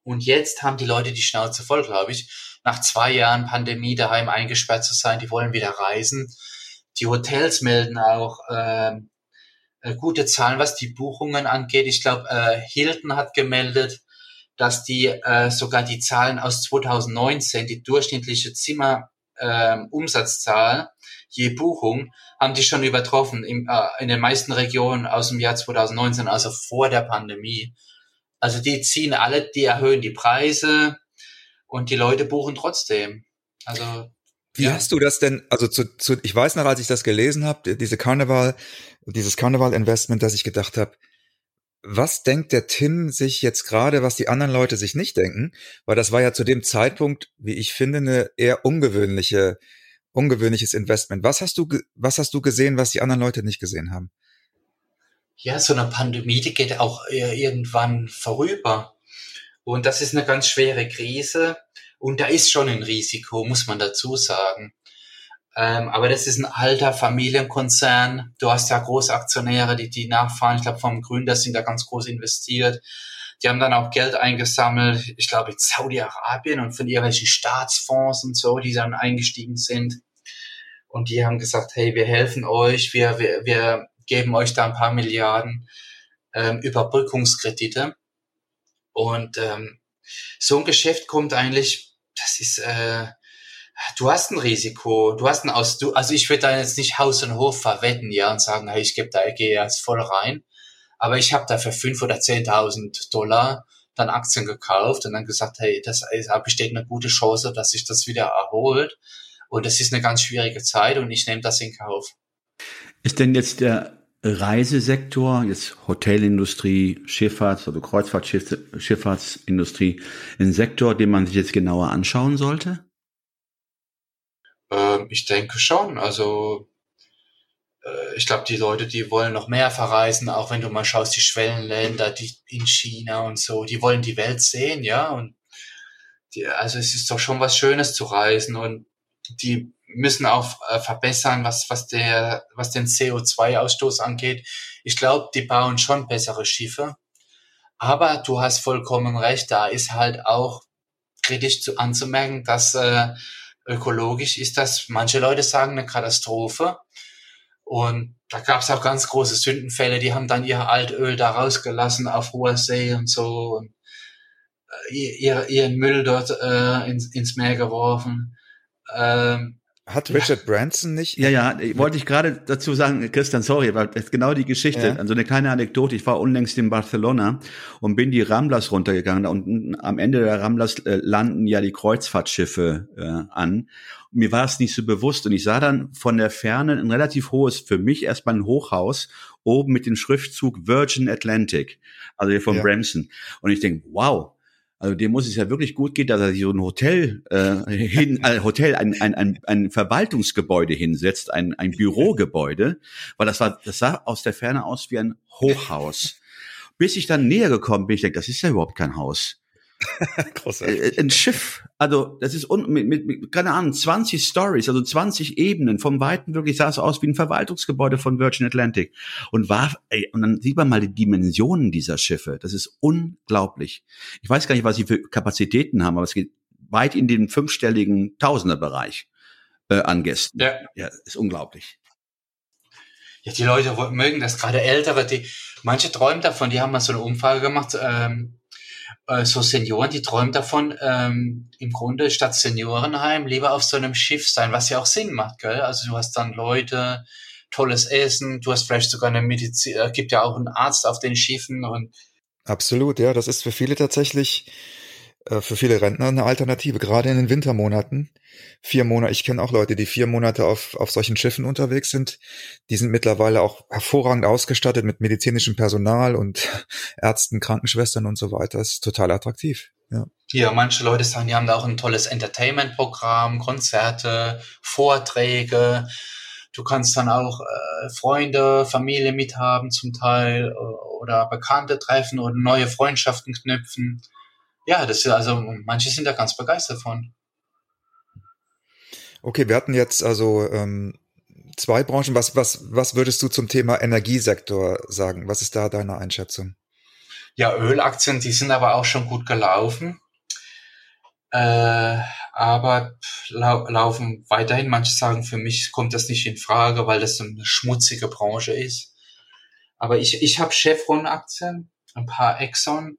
Speaker 3: Und jetzt haben die Leute die Schnauze voll, glaube ich. Nach zwei Jahren Pandemie daheim eingesperrt zu sein, die wollen wieder reisen. Die Hotels melden auch äh, gute Zahlen, was die Buchungen angeht. Ich glaube, äh, Hilton hat gemeldet, dass die äh, sogar die Zahlen aus 2019, die durchschnittliche Zimmerumsatzzahl äh, je Buchung, haben die schon übertroffen im, äh, in den meisten Regionen aus dem Jahr 2019, also vor der Pandemie. Also die ziehen alle, die erhöhen die Preise und die Leute buchen trotzdem. Also
Speaker 2: wie ja. hast du das denn, also zu, zu, ich weiß noch, als ich das gelesen habe, diese Carnival, dieses Carnival-Investment, dass ich gedacht habe, was denkt der Tim sich jetzt gerade, was die anderen Leute sich nicht denken? Weil das war ja zu dem Zeitpunkt, wie ich finde, eine eher ungewöhnliche, ungewöhnliches Investment. Was hast du, was hast du gesehen, was die anderen Leute nicht gesehen haben?
Speaker 3: Ja, so eine Pandemie, die geht auch irgendwann vorüber. Und das ist eine ganz schwere Krise. Und da ist schon ein Risiko, muss man dazu sagen. Ähm, aber das ist ein alter Familienkonzern. Du hast ja Großaktionäre, die, die nachfahren. Ich glaube, vom Gründer sind da ganz groß investiert. Die haben dann auch Geld eingesammelt, ich glaube, in Saudi-Arabien und von irgendwelchen Staatsfonds und so, die dann eingestiegen sind. Und die haben gesagt, hey, wir helfen euch, wir, wir, wir geben euch da ein paar Milliarden ähm, Überbrückungskredite. Und ähm, so ein Geschäft kommt eigentlich, das ist, äh, du hast ein Risiko, du hast ein Aus, du, also ich würde da jetzt nicht Haus und Hof verwetten, ja, und sagen, hey, ich gebe da, ich gehe jetzt voll rein. Aber ich habe da für fünf oder zehntausend Dollar dann Aktien gekauft und dann gesagt, hey, das da besteht eine gute Chance, dass sich das wieder erholt. Und es ist eine ganz schwierige Zeit und ich nehme das in Kauf.
Speaker 1: Ist denn jetzt der Reisesektor, jetzt Hotelindustrie, Schifffahrts- oder Kreuzfahrtschifffahrtsindustrie, ein Sektor, den man sich jetzt genauer anschauen sollte?
Speaker 3: Ähm, ich denke schon. Also äh, ich glaube, die Leute, die wollen noch mehr verreisen, auch wenn du mal schaust, die Schwellenländer, die in China und so, die wollen die Welt sehen, ja. Und die, also es ist doch schon was Schönes zu reisen und die müssen auch äh, verbessern, was, was der, was den CO2-Ausstoß angeht. Ich glaube, die bauen schon bessere Schiffe. Aber du hast vollkommen recht, da ist halt auch kritisch zu, anzumerken, dass äh, ökologisch ist das, manche Leute sagen, eine Katastrophe. Und da gab es auch ganz große Sündenfälle, die haben dann ihr Altöl da rausgelassen auf hoher See und so. Und ihr, ihren Müll dort äh, ins, ins Meer geworfen. Ähm,
Speaker 2: hat Richard ja. Branson nicht?
Speaker 1: Ja, ja, wollte ich gerade dazu sagen, Christian, sorry, weil das ist genau die Geschichte, ja. also eine kleine Anekdote. Ich war unlängst in Barcelona und bin die Ramblas runtergegangen und am Ende der Ramblas äh, landen ja die Kreuzfahrtschiffe äh, an. Und mir war es nicht so bewusst und ich sah dann von der Ferne ein relativ hohes, für mich erstmal ein Hochhaus, oben mit dem Schriftzug Virgin Atlantic, also hier von ja. Branson. Und ich denke, wow, also dem muss es ja wirklich gut gehen, dass er sich so ein Hotel, äh, hin, ein Hotel, ein, ein, ein, ein Verwaltungsgebäude hinsetzt, ein, ein Bürogebäude, weil das war, das sah aus der Ferne aus wie ein Hochhaus. Bis ich dann näher gekommen bin, ich denke, das ist ja überhaupt kein Haus. Großartig. Äh, ein Schiff, also das ist un, mit, mit, mit, keine Ahnung, 20 Stories, also 20 Ebenen. Vom Weiten wirklich sah es aus wie ein Verwaltungsgebäude von Virgin Atlantic. Und war, ey, und dann sieht man mal die Dimensionen dieser Schiffe. Das ist unglaublich. Ich weiß gar nicht, was sie für Kapazitäten haben, aber es geht weit in den fünfstelligen Tausenderbereich äh, an Gästen. Ja. ja, ist unglaublich.
Speaker 3: Ja, die Leute mögen das, gerade Ältere, die, manche träumen davon, die haben mal so eine Umfrage gemacht, ähm, äh, so Senioren, die träumen davon, ähm, im Grunde statt Seniorenheim lieber auf so einem Schiff sein, was ja auch Sinn macht, gell? Also du hast dann Leute, tolles Essen, du hast vielleicht sogar eine Medizin, äh, gibt ja auch einen Arzt auf den Schiffen und
Speaker 2: Absolut, ja, das ist für viele tatsächlich für viele Rentner eine Alternative, gerade in den Wintermonaten. Vier Monate, ich kenne auch Leute, die vier Monate auf, auf solchen Schiffen unterwegs sind. Die sind mittlerweile auch hervorragend ausgestattet mit medizinischem Personal und Ärzten, Krankenschwestern und so weiter. Das ist total attraktiv. Ja.
Speaker 3: Ja, manche Leute sagen, die haben da auch ein tolles Entertainment-Programm, Konzerte, Vorträge. Du kannst dann auch äh, Freunde, Familie mithaben zum Teil äh, oder Bekannte treffen oder neue Freundschaften knüpfen ja, das ist also, manche sind da ganz begeistert von.
Speaker 2: Okay, wir hatten jetzt also ähm, zwei Branchen. Was, was, was würdest du zum Thema Energiesektor sagen? Was ist da deine Einschätzung?
Speaker 3: Ja, Ölaktien, die sind aber auch schon gut gelaufen. Äh, aber lau laufen weiterhin. Manche sagen, für mich kommt das nicht in Frage, weil das eine schmutzige Branche ist. Aber ich, ich habe Chevron-Aktien, ein paar Exxon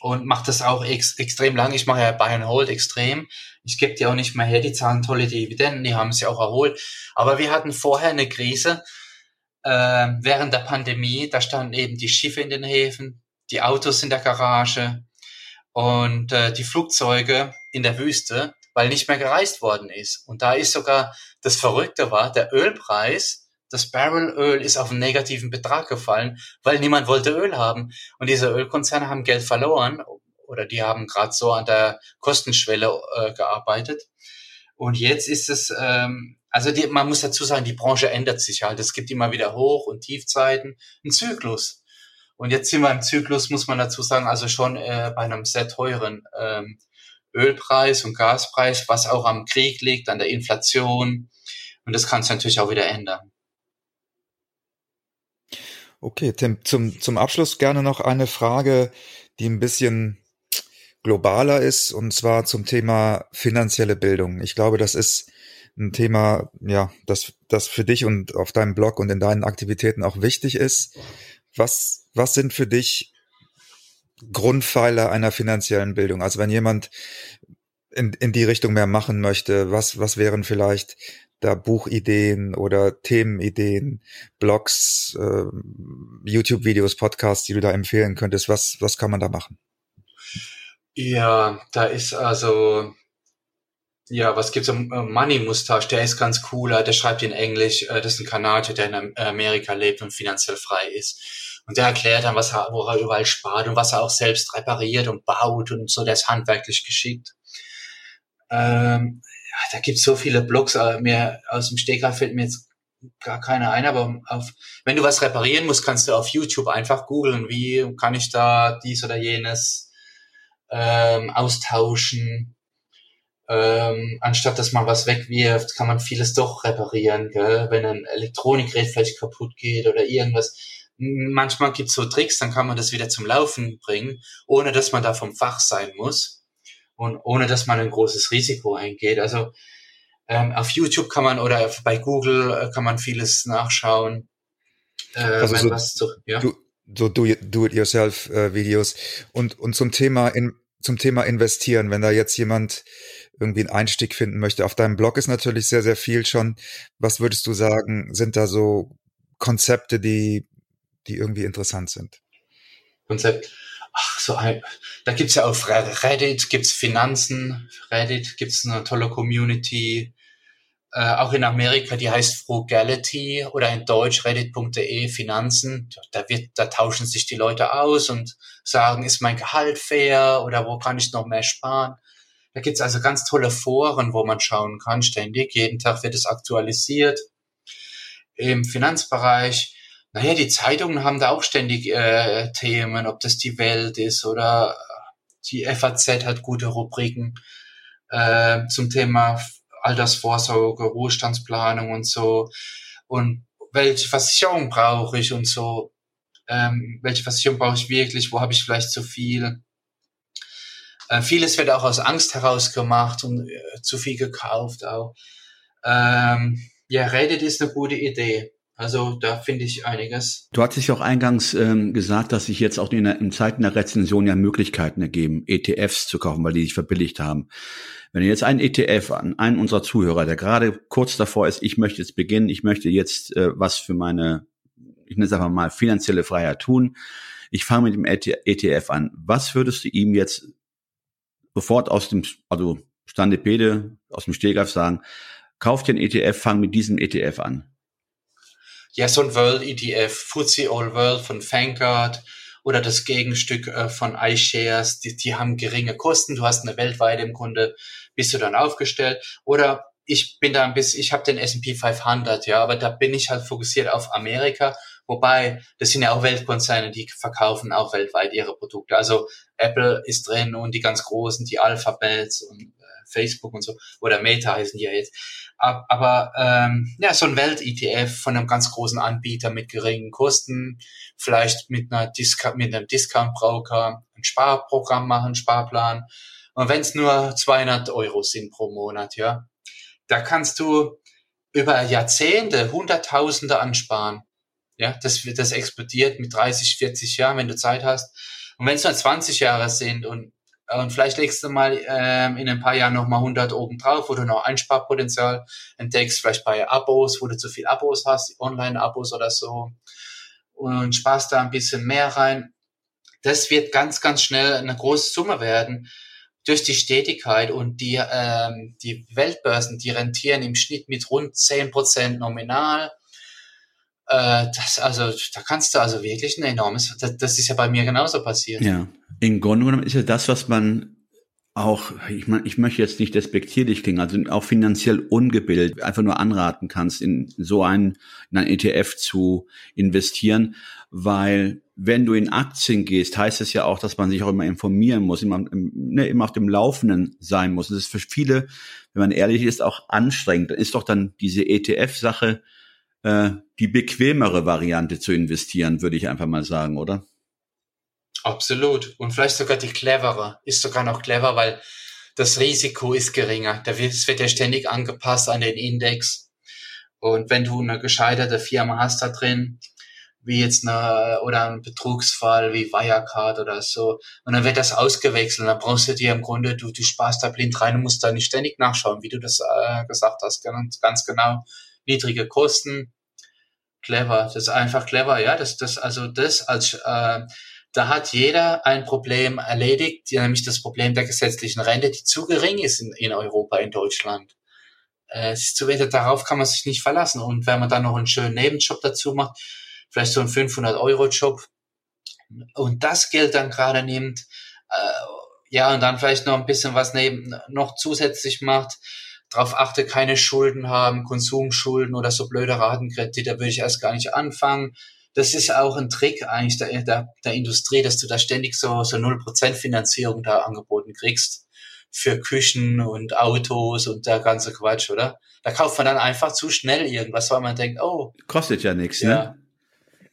Speaker 3: und mache das auch ex extrem lang. Ich mache ja Buy and Hold extrem. Ich gebe die auch nicht mehr her, die zahlen tolle Dividenden, die haben sich auch erholt. Aber wir hatten vorher eine Krise äh, während der Pandemie. Da standen eben die Schiffe in den Häfen, die Autos in der Garage und äh, die Flugzeuge in der Wüste, weil nicht mehr gereist worden ist. Und da ist sogar das Verrückte war, der Ölpreis das Barrelöl ist auf einen negativen Betrag gefallen, weil niemand wollte Öl haben. Und diese Ölkonzerne haben Geld verloren oder die haben gerade so an der Kostenschwelle äh, gearbeitet. Und jetzt ist es, ähm, also die, man muss dazu sagen, die Branche ändert sich halt. Es gibt immer wieder Hoch- und Tiefzeiten, ein Zyklus. Und jetzt sind wir im Zyklus, muss man dazu sagen, also schon äh, bei einem sehr teuren ähm, Ölpreis und Gaspreis, was auch am Krieg liegt, an der Inflation. Und das kann sich natürlich auch wieder ändern.
Speaker 2: Okay, Tim, zum, zum Abschluss gerne noch eine Frage, die ein bisschen globaler ist, und zwar zum Thema finanzielle Bildung. Ich glaube, das ist ein Thema, ja, das, das für dich und auf deinem Blog und in deinen Aktivitäten auch wichtig ist. Was, was sind für dich Grundpfeiler einer finanziellen Bildung? Also wenn jemand in, in die Richtung mehr machen möchte, was, was wären vielleicht da Buchideen oder Themenideen, Blogs, äh, YouTube-Videos, Podcasts, die du da empfehlen könntest? Was, was kann man da machen?
Speaker 3: Ja, da ist also, ja, was gibt's? Money Mustache, der ist ganz cooler, der schreibt in Englisch, äh, das ist ein Kanadier, der in Amerika lebt und finanziell frei ist. Und der erklärt dann, was er, wo er überall spart und was er auch selbst repariert und baut und so, der ist handwerklich geschickt. Ähm, da gibt's so viele Blogs, mir aus dem Stegreif fällt mir jetzt gar keiner ein, aber auf, wenn du was reparieren musst, kannst du auf YouTube einfach googeln, wie kann ich da dies oder jenes ähm, austauschen. Ähm, anstatt dass man was wegwirft, kann man vieles doch reparieren, gell? wenn ein Elektronikgerät vielleicht kaputt geht oder irgendwas. Manchmal gibt's so Tricks, dann kann man das wieder zum Laufen bringen, ohne dass man da vom Fach sein muss und ohne dass man ein großes Risiko eingeht. Also ähm, auf YouTube kann man oder bei Google äh, kann man vieles nachschauen.
Speaker 2: Äh, also so, zu, ja? du, so do-it-yourself-Videos. Äh, und, und zum Thema in, zum Thema investieren, wenn da jetzt jemand irgendwie einen Einstieg finden möchte. Auf deinem Blog ist natürlich sehr, sehr viel schon. Was würdest du sagen, sind da so Konzepte, die, die irgendwie interessant sind?
Speaker 3: Konzept. Ach, so ein, da gibt's ja auf Reddit, gibt's Finanzen, Reddit gibt's eine tolle Community, äh, auch in Amerika, die heißt Frugality oder in Deutsch reddit.de Finanzen. Da wird, da tauschen sich die Leute aus und sagen, ist mein Gehalt fair oder wo kann ich noch mehr sparen? Da gibt's also ganz tolle Foren, wo man schauen kann, ständig. Jeden Tag wird es aktualisiert. Im Finanzbereich naja, die Zeitungen haben da auch ständig äh, Themen, ob das die Welt ist oder die FAZ hat gute Rubriken äh, zum Thema Altersvorsorge, Ruhestandsplanung und so. Und welche Versicherung brauche ich und so. Ähm, welche Versicherung brauche ich wirklich? Wo habe ich vielleicht zu viel? Äh, vieles wird auch aus Angst heraus gemacht und äh, zu viel gekauft auch. Ähm, ja, Reddit ist eine gute Idee. Also da finde ich einiges.
Speaker 1: Du hattest ja auch eingangs ähm, gesagt, dass sich jetzt auch in, der, in Zeiten der Rezension ja Möglichkeiten ergeben, ETFs zu kaufen, weil die sich verbilligt haben. Wenn ihr jetzt einen ETF an einen unserer Zuhörer, der gerade kurz davor ist, ich möchte jetzt beginnen, ich möchte jetzt äh, was für meine, ich nenne es einfach mal, finanzielle Freiheit tun, ich fange mit dem ETF an. Was würdest du ihm jetzt sofort aus dem, also Standepede, aus dem Stehgreif sagen, kauf einen ETF, fang mit diesem ETF an?
Speaker 3: So ein World ETF, FTSE All World von Vanguard oder das Gegenstück äh, von iShares, die, die haben geringe Kosten, du hast eine weltweite im Grunde, bist du dann aufgestellt. Oder ich bin da ein bisschen, ich habe den S&P 500, ja, aber da bin ich halt fokussiert auf Amerika, wobei das sind ja auch Weltkonzerne, die verkaufen auch weltweit ihre Produkte. Also Apple ist drin und die ganz großen, die Alphabets und äh, Facebook und so oder Meta heißen die ja jetzt. Aber ähm, ja, so ein Welt-ETF von einem ganz großen Anbieter mit geringen Kosten, vielleicht mit einer Discount, mit einem Discount-Broker ein Sparprogramm machen, Sparplan. Und wenn es nur 200 Euro sind pro Monat, ja, da kannst du über Jahrzehnte Hunderttausende ansparen. Ja, das, das explodiert mit 30, 40 Jahren, wenn du Zeit hast. Und wenn es nur 20 Jahre sind und und vielleicht legst du mal ähm, in ein paar Jahren nochmal 100 oben drauf, wo du noch Einsparpotenzial entdeckst, vielleicht bei Abos, wo du zu viel Abos hast, Online-Abos oder so, und sparst da ein bisschen mehr rein. Das wird ganz, ganz schnell eine große Summe werden durch die Stetigkeit und die, ähm, die Weltbörsen, die rentieren im Schnitt mit rund 10% nominal äh, das, also, da kannst du also wirklich ein enormes, das, das ist ja bei mir genauso passiert.
Speaker 1: Ja, im Grunde genommen ist ja das, was man auch, ich meine, ich möchte jetzt nicht despektierlich klingen, also auch finanziell ungebildet einfach nur anraten kannst, in so einen, in ein ETF zu investieren, weil wenn du in Aktien gehst, heißt es ja auch, dass man sich auch immer informieren muss, immer, ne, immer auf dem Laufenden sein muss. Das ist für viele, wenn man ehrlich ist, auch anstrengend. Dann ist doch dann diese ETF-Sache äh, die bequemere Variante zu investieren, würde ich einfach mal sagen, oder?
Speaker 3: Absolut. Und vielleicht sogar die clevere. Ist sogar noch clever, weil das Risiko ist geringer. Es wird ja ständig angepasst an den Index. Und wenn du eine gescheiterte Firma hast da drin, wie jetzt eine, oder ein Betrugsfall wie Wirecard oder so, und dann wird das ausgewechselt, dann brauchst du dir im Grunde, du, du sparst da blind rein und musst da nicht ständig nachschauen, wie du das äh, gesagt hast, ganz genau. Niedrige Kosten, clever. Das ist einfach clever, ja. Das, das, also das als äh, da hat jeder ein Problem erledigt, nämlich das Problem der gesetzlichen Rente, die zu gering ist in, in Europa, in Deutschland. Äh, es ist zu wenig, darauf kann man sich nicht verlassen. Und wenn man dann noch einen schönen Nebenjob dazu macht, vielleicht so einen 500-Euro-Job, und das Geld dann gerade nimmt, äh, ja, und dann vielleicht noch ein bisschen was neben, noch zusätzlich macht, darauf achte, keine Schulden haben, Konsumschulden oder so blöde Ratenkredite, da würde ich erst gar nicht anfangen. Das ist auch ein Trick eigentlich der, der, der Industrie, dass du da ständig so, so 0% Finanzierung da angeboten kriegst für Küchen und Autos und der ganze Quatsch, oder? Da kauft man dann einfach zu schnell irgendwas, weil man denkt, oh.
Speaker 1: Kostet ja nichts,
Speaker 3: ja.
Speaker 1: ne?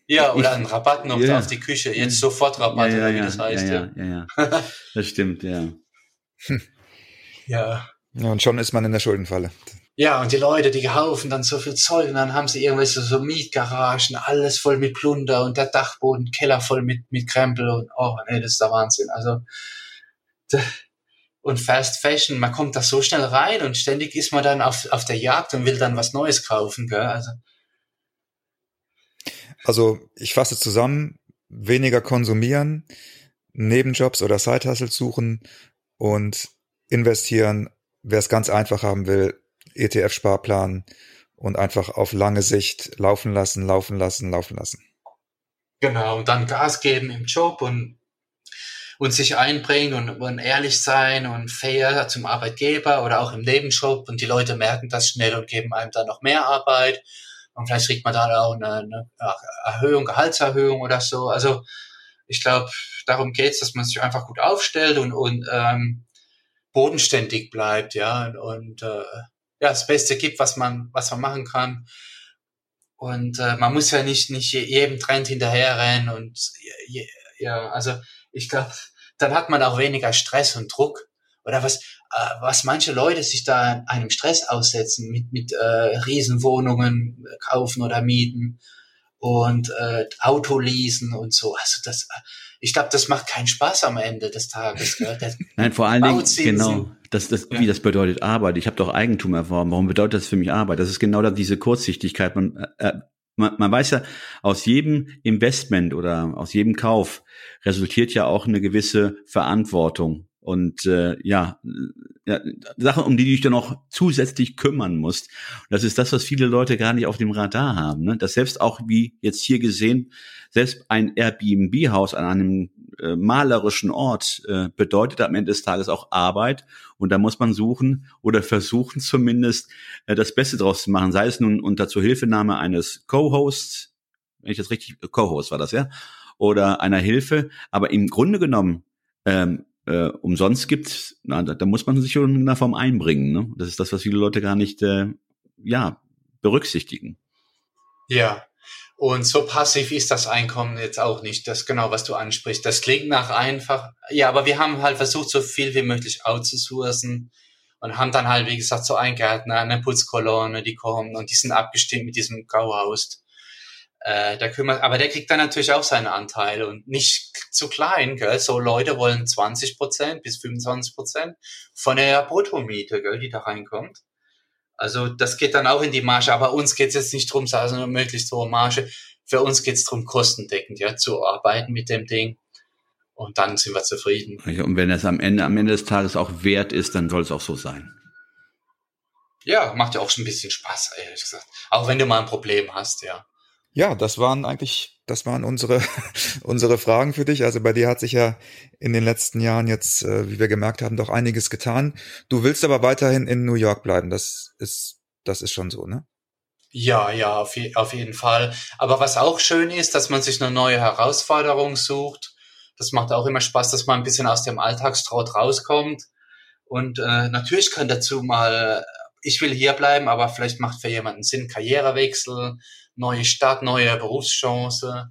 Speaker 3: Ja, oder einen Rabatt noch ja. auf die Küche. Jetzt sofort Rabatt,
Speaker 1: ja, ja,
Speaker 3: oder wie das heißt.
Speaker 1: Ja, ja, ja. ja. das stimmt, ja.
Speaker 3: ja.
Speaker 2: Ja, und schon ist man in der Schuldenfalle.
Speaker 3: Ja, und die Leute, die kaufen dann so viel Zeug und dann haben sie irgendwelche so Mietgaragen, alles voll mit Plunder und der Dachboden, Keller voll mit, mit Krempel und oh, nee, das ist der Wahnsinn. Also, und Fast Fashion, man kommt da so schnell rein und ständig ist man dann auf, auf der Jagd und will dann was Neues kaufen, gell? Also,
Speaker 2: also ich fasse zusammen, weniger konsumieren, Nebenjobs oder Sidehustles suchen und investieren, wer es ganz einfach haben will, ETF-Sparplan und einfach auf lange Sicht laufen lassen, laufen lassen, laufen lassen.
Speaker 3: Genau, und dann Gas geben im Job und und sich einbringen und, und ehrlich sein und fair zum Arbeitgeber oder auch im Nebenjob und die Leute merken das schnell und geben einem dann noch mehr Arbeit und vielleicht kriegt man dann auch eine, eine Erhöhung, Gehaltserhöhung oder so. Also ich glaube, darum geht's, dass man sich einfach gut aufstellt und, und ähm, bodenständig bleibt, ja, und, äh, ja, das Beste gibt, was man, was man machen kann. Und äh, man muss ja nicht, nicht jedem Trend hinterherrennen und ja, also ich glaube, dann hat man auch weniger Stress und Druck. Oder was, äh, was manche Leute sich da einem Stress aussetzen mit, mit äh, Riesenwohnungen kaufen oder mieten und äh, Auto leasen und so. Also das, ich glaube, das macht keinen Spaß am Ende des Tages.
Speaker 1: Nein, vor allen Dingen, genau, das, das, ja. wie das bedeutet Arbeit. Ich habe doch Eigentum erworben. Warum bedeutet das für mich Arbeit? Das ist genau da diese Kurzsichtigkeit. Man, äh, man, man weiß ja, aus jedem Investment oder aus jedem Kauf resultiert ja auch eine gewisse Verantwortung. Und äh, ja, Sachen, um die du dich dann noch zusätzlich kümmern musst. das ist das, was viele Leute gar nicht auf dem Radar haben. Ne? Dass selbst auch, wie jetzt hier gesehen, selbst ein Airbnb-Haus an einem äh, malerischen Ort äh, bedeutet am Ende des Tages auch Arbeit. Und da muss man suchen oder versuchen zumindest äh, das Beste draus zu machen. Sei es nun unter Zuhilfenahme eines Co-Hosts, wenn ich das richtig, Co-Host war das, ja, oder einer Hilfe. Aber im Grunde genommen, ähm, äh, umsonst gibt, na, da, da muss man sich schon in einer Form einbringen. Ne? Das ist das, was viele Leute gar nicht äh, ja, berücksichtigen.
Speaker 3: Ja, und so passiv ist das Einkommen jetzt auch nicht. Das genau, was du ansprichst. Das klingt nach einfach. Ja, aber wir haben halt versucht, so viel wie möglich outzusourcen und haben dann halt, wie gesagt, so ein Gärtner, eine Putzkolonne, die kommen und die sind abgestimmt mit diesem Gauhaus. Äh, der kümmert, aber der kriegt dann natürlich auch seine Anteile und nicht zu klein, gell? So Leute wollen 20 Prozent bis 25 Prozent von der Bruttomiete, gell, die da reinkommt. Also das geht dann auch in die Marge, aber uns geht es jetzt nicht drum, also eine möglichst hohe Marge. Für uns geht es darum, kostendeckend ja, zu arbeiten mit dem Ding. Und dann sind wir zufrieden.
Speaker 1: Und wenn es am Ende, am Ende des Tages auch wert ist, dann soll es auch so sein.
Speaker 3: Ja, macht ja auch schon ein bisschen Spaß, ehrlich gesagt. Auch wenn du mal ein Problem hast, ja.
Speaker 2: Ja, das waren eigentlich, das waren unsere, unsere Fragen für dich. Also bei dir hat sich ja in den letzten Jahren jetzt, äh, wie wir gemerkt haben, doch einiges getan. Du willst aber weiterhin in New York bleiben. Das ist, das ist schon so, ne?
Speaker 3: Ja, ja, auf, je, auf jeden Fall. Aber was auch schön ist, dass man sich eine neue Herausforderung sucht. Das macht auch immer Spaß, dass man ein bisschen aus dem Alltagstraut rauskommt. Und äh, natürlich kann dazu mal, ich will hier bleiben, aber vielleicht macht für jemanden Sinn Karrierewechsel neue Stadt, neue Berufschance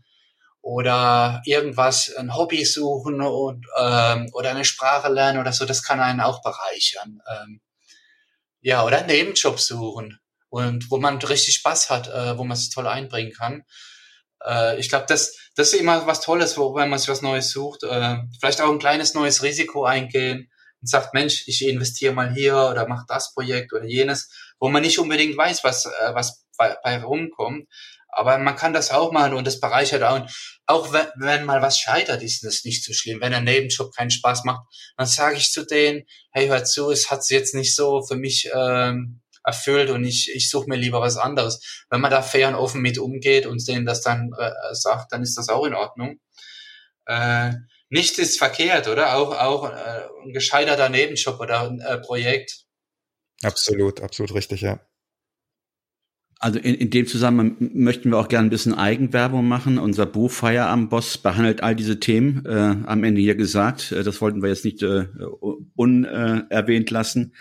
Speaker 3: oder irgendwas, ein Hobby suchen und, ähm, oder eine Sprache lernen oder so, das kann einen auch bereichern. Ähm, ja, oder einen Nebenjob suchen und wo man richtig Spaß hat, äh, wo man es toll einbringen kann. Äh, ich glaube, das, das ist immer was Tolles, wo, wenn man sich was Neues sucht. Äh, vielleicht auch ein kleines neues Risiko eingehen und sagt, Mensch, ich investiere mal hier oder mach das Projekt oder jenes, wo man nicht unbedingt weiß, was, äh, was bei, rumkommt. Aber man kann das auch machen und das bereichert auch. Auch wenn, wenn mal was scheitert, ist das nicht so schlimm. Wenn ein Nebenjob keinen Spaß macht, dann sage ich zu denen, hey, hör zu, es hat sich jetzt nicht so für mich ähm, erfüllt und ich, ich suche mir lieber was anderes. Wenn man da fair und offen mit umgeht und denen das dann äh, sagt, dann ist das auch in Ordnung. Äh, nichts ist verkehrt, oder? Auch, auch äh, ein gescheiterter Nebenjob oder ein äh, Projekt.
Speaker 2: Absolut, absolut richtig, ja.
Speaker 1: Also in, in dem Zusammenhang möchten wir auch gerne ein bisschen Eigenwerbung machen. Unser Buch Feierabendboss behandelt all diese Themen, äh, am Ende hier gesagt. Äh, das wollten wir jetzt nicht äh, unerwähnt lassen,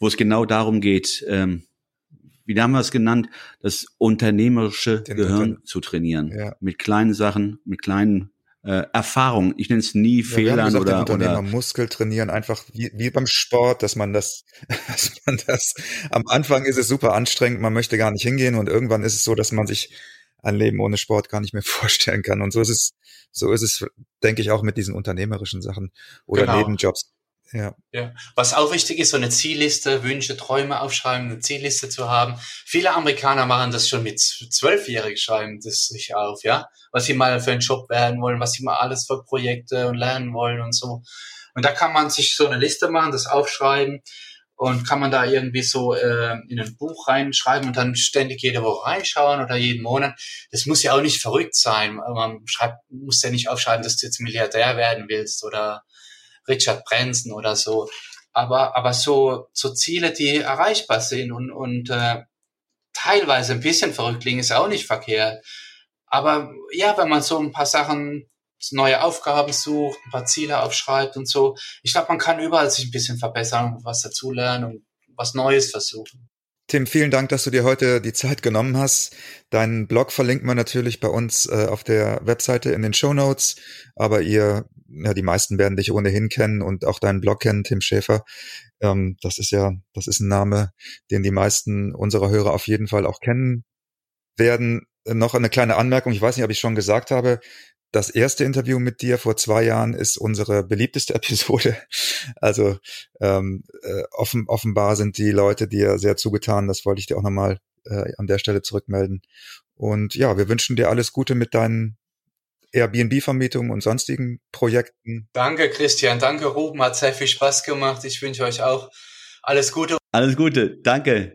Speaker 1: wo es genau darum geht, ähm, wie haben wir es genannt, das unternehmerische Den Gehirn zu trainieren. Ja. Mit kleinen Sachen, mit kleinen äh, Erfahrung. Ich nenne es nie ja, Fehlern gesagt, oder,
Speaker 2: Unternehmer oder Muskel trainieren, einfach wie, wie beim Sport, dass man das, dass man das. Am Anfang ist es super anstrengend, man möchte gar nicht hingehen und irgendwann ist es so, dass man sich ein Leben ohne Sport gar nicht mehr vorstellen kann. Und so ist es, so ist es, denke ich, auch mit diesen unternehmerischen Sachen oder genau. Nebenjobs. Ja.
Speaker 3: ja. Was auch wichtig ist, so eine Zielliste, Wünsche, Träume aufschreiben, eine Zielliste zu haben. Viele Amerikaner machen das schon mit zwölfjährig, schreiben das sich auf, ja. Was sie mal für einen Job werden wollen, was sie mal alles für Projekte und lernen wollen und so. Und da kann man sich so eine Liste machen, das aufschreiben und kann man da irgendwie so äh, in ein Buch reinschreiben und dann ständig jede Woche reinschauen oder jeden Monat. Das muss ja auch nicht verrückt sein. Man schreibt, muss ja nicht aufschreiben, dass du jetzt Milliardär werden willst oder Richard Branson oder so. Aber, aber so, so Ziele, die erreichbar sind und, und äh, teilweise ein bisschen verrückt klingen, ist auch nicht verkehrt. Aber ja, wenn man so ein paar Sachen, neue Aufgaben sucht, ein paar Ziele aufschreibt und so, ich glaube, man kann überall sich ein bisschen verbessern, was dazulernen und was Neues versuchen.
Speaker 2: Tim, vielen Dank, dass du dir heute die Zeit genommen hast. Deinen Blog verlinkt man natürlich bei uns äh, auf der Webseite in den Show Notes, aber ihr, ja, die meisten werden dich ohnehin kennen und auch deinen Blog kennen, Tim Schäfer. Ähm, das ist ja, das ist ein Name, den die meisten unserer Hörer auf jeden Fall auch kennen werden. Äh, noch eine kleine Anmerkung, ich weiß nicht, ob ich schon gesagt habe, das erste Interview mit dir vor zwei Jahren ist unsere beliebteste Episode. Also ähm, äh, offen, offenbar sind die Leute dir sehr zugetan. Das wollte ich dir auch nochmal äh, an der Stelle zurückmelden. Und ja, wir wünschen dir alles Gute mit deinen Airbnb-Vermietungen und sonstigen Projekten.
Speaker 3: Danke, Christian. Danke, Ruben. Hat sehr viel Spaß gemacht. Ich wünsche euch auch alles Gute.
Speaker 1: Alles Gute. Danke.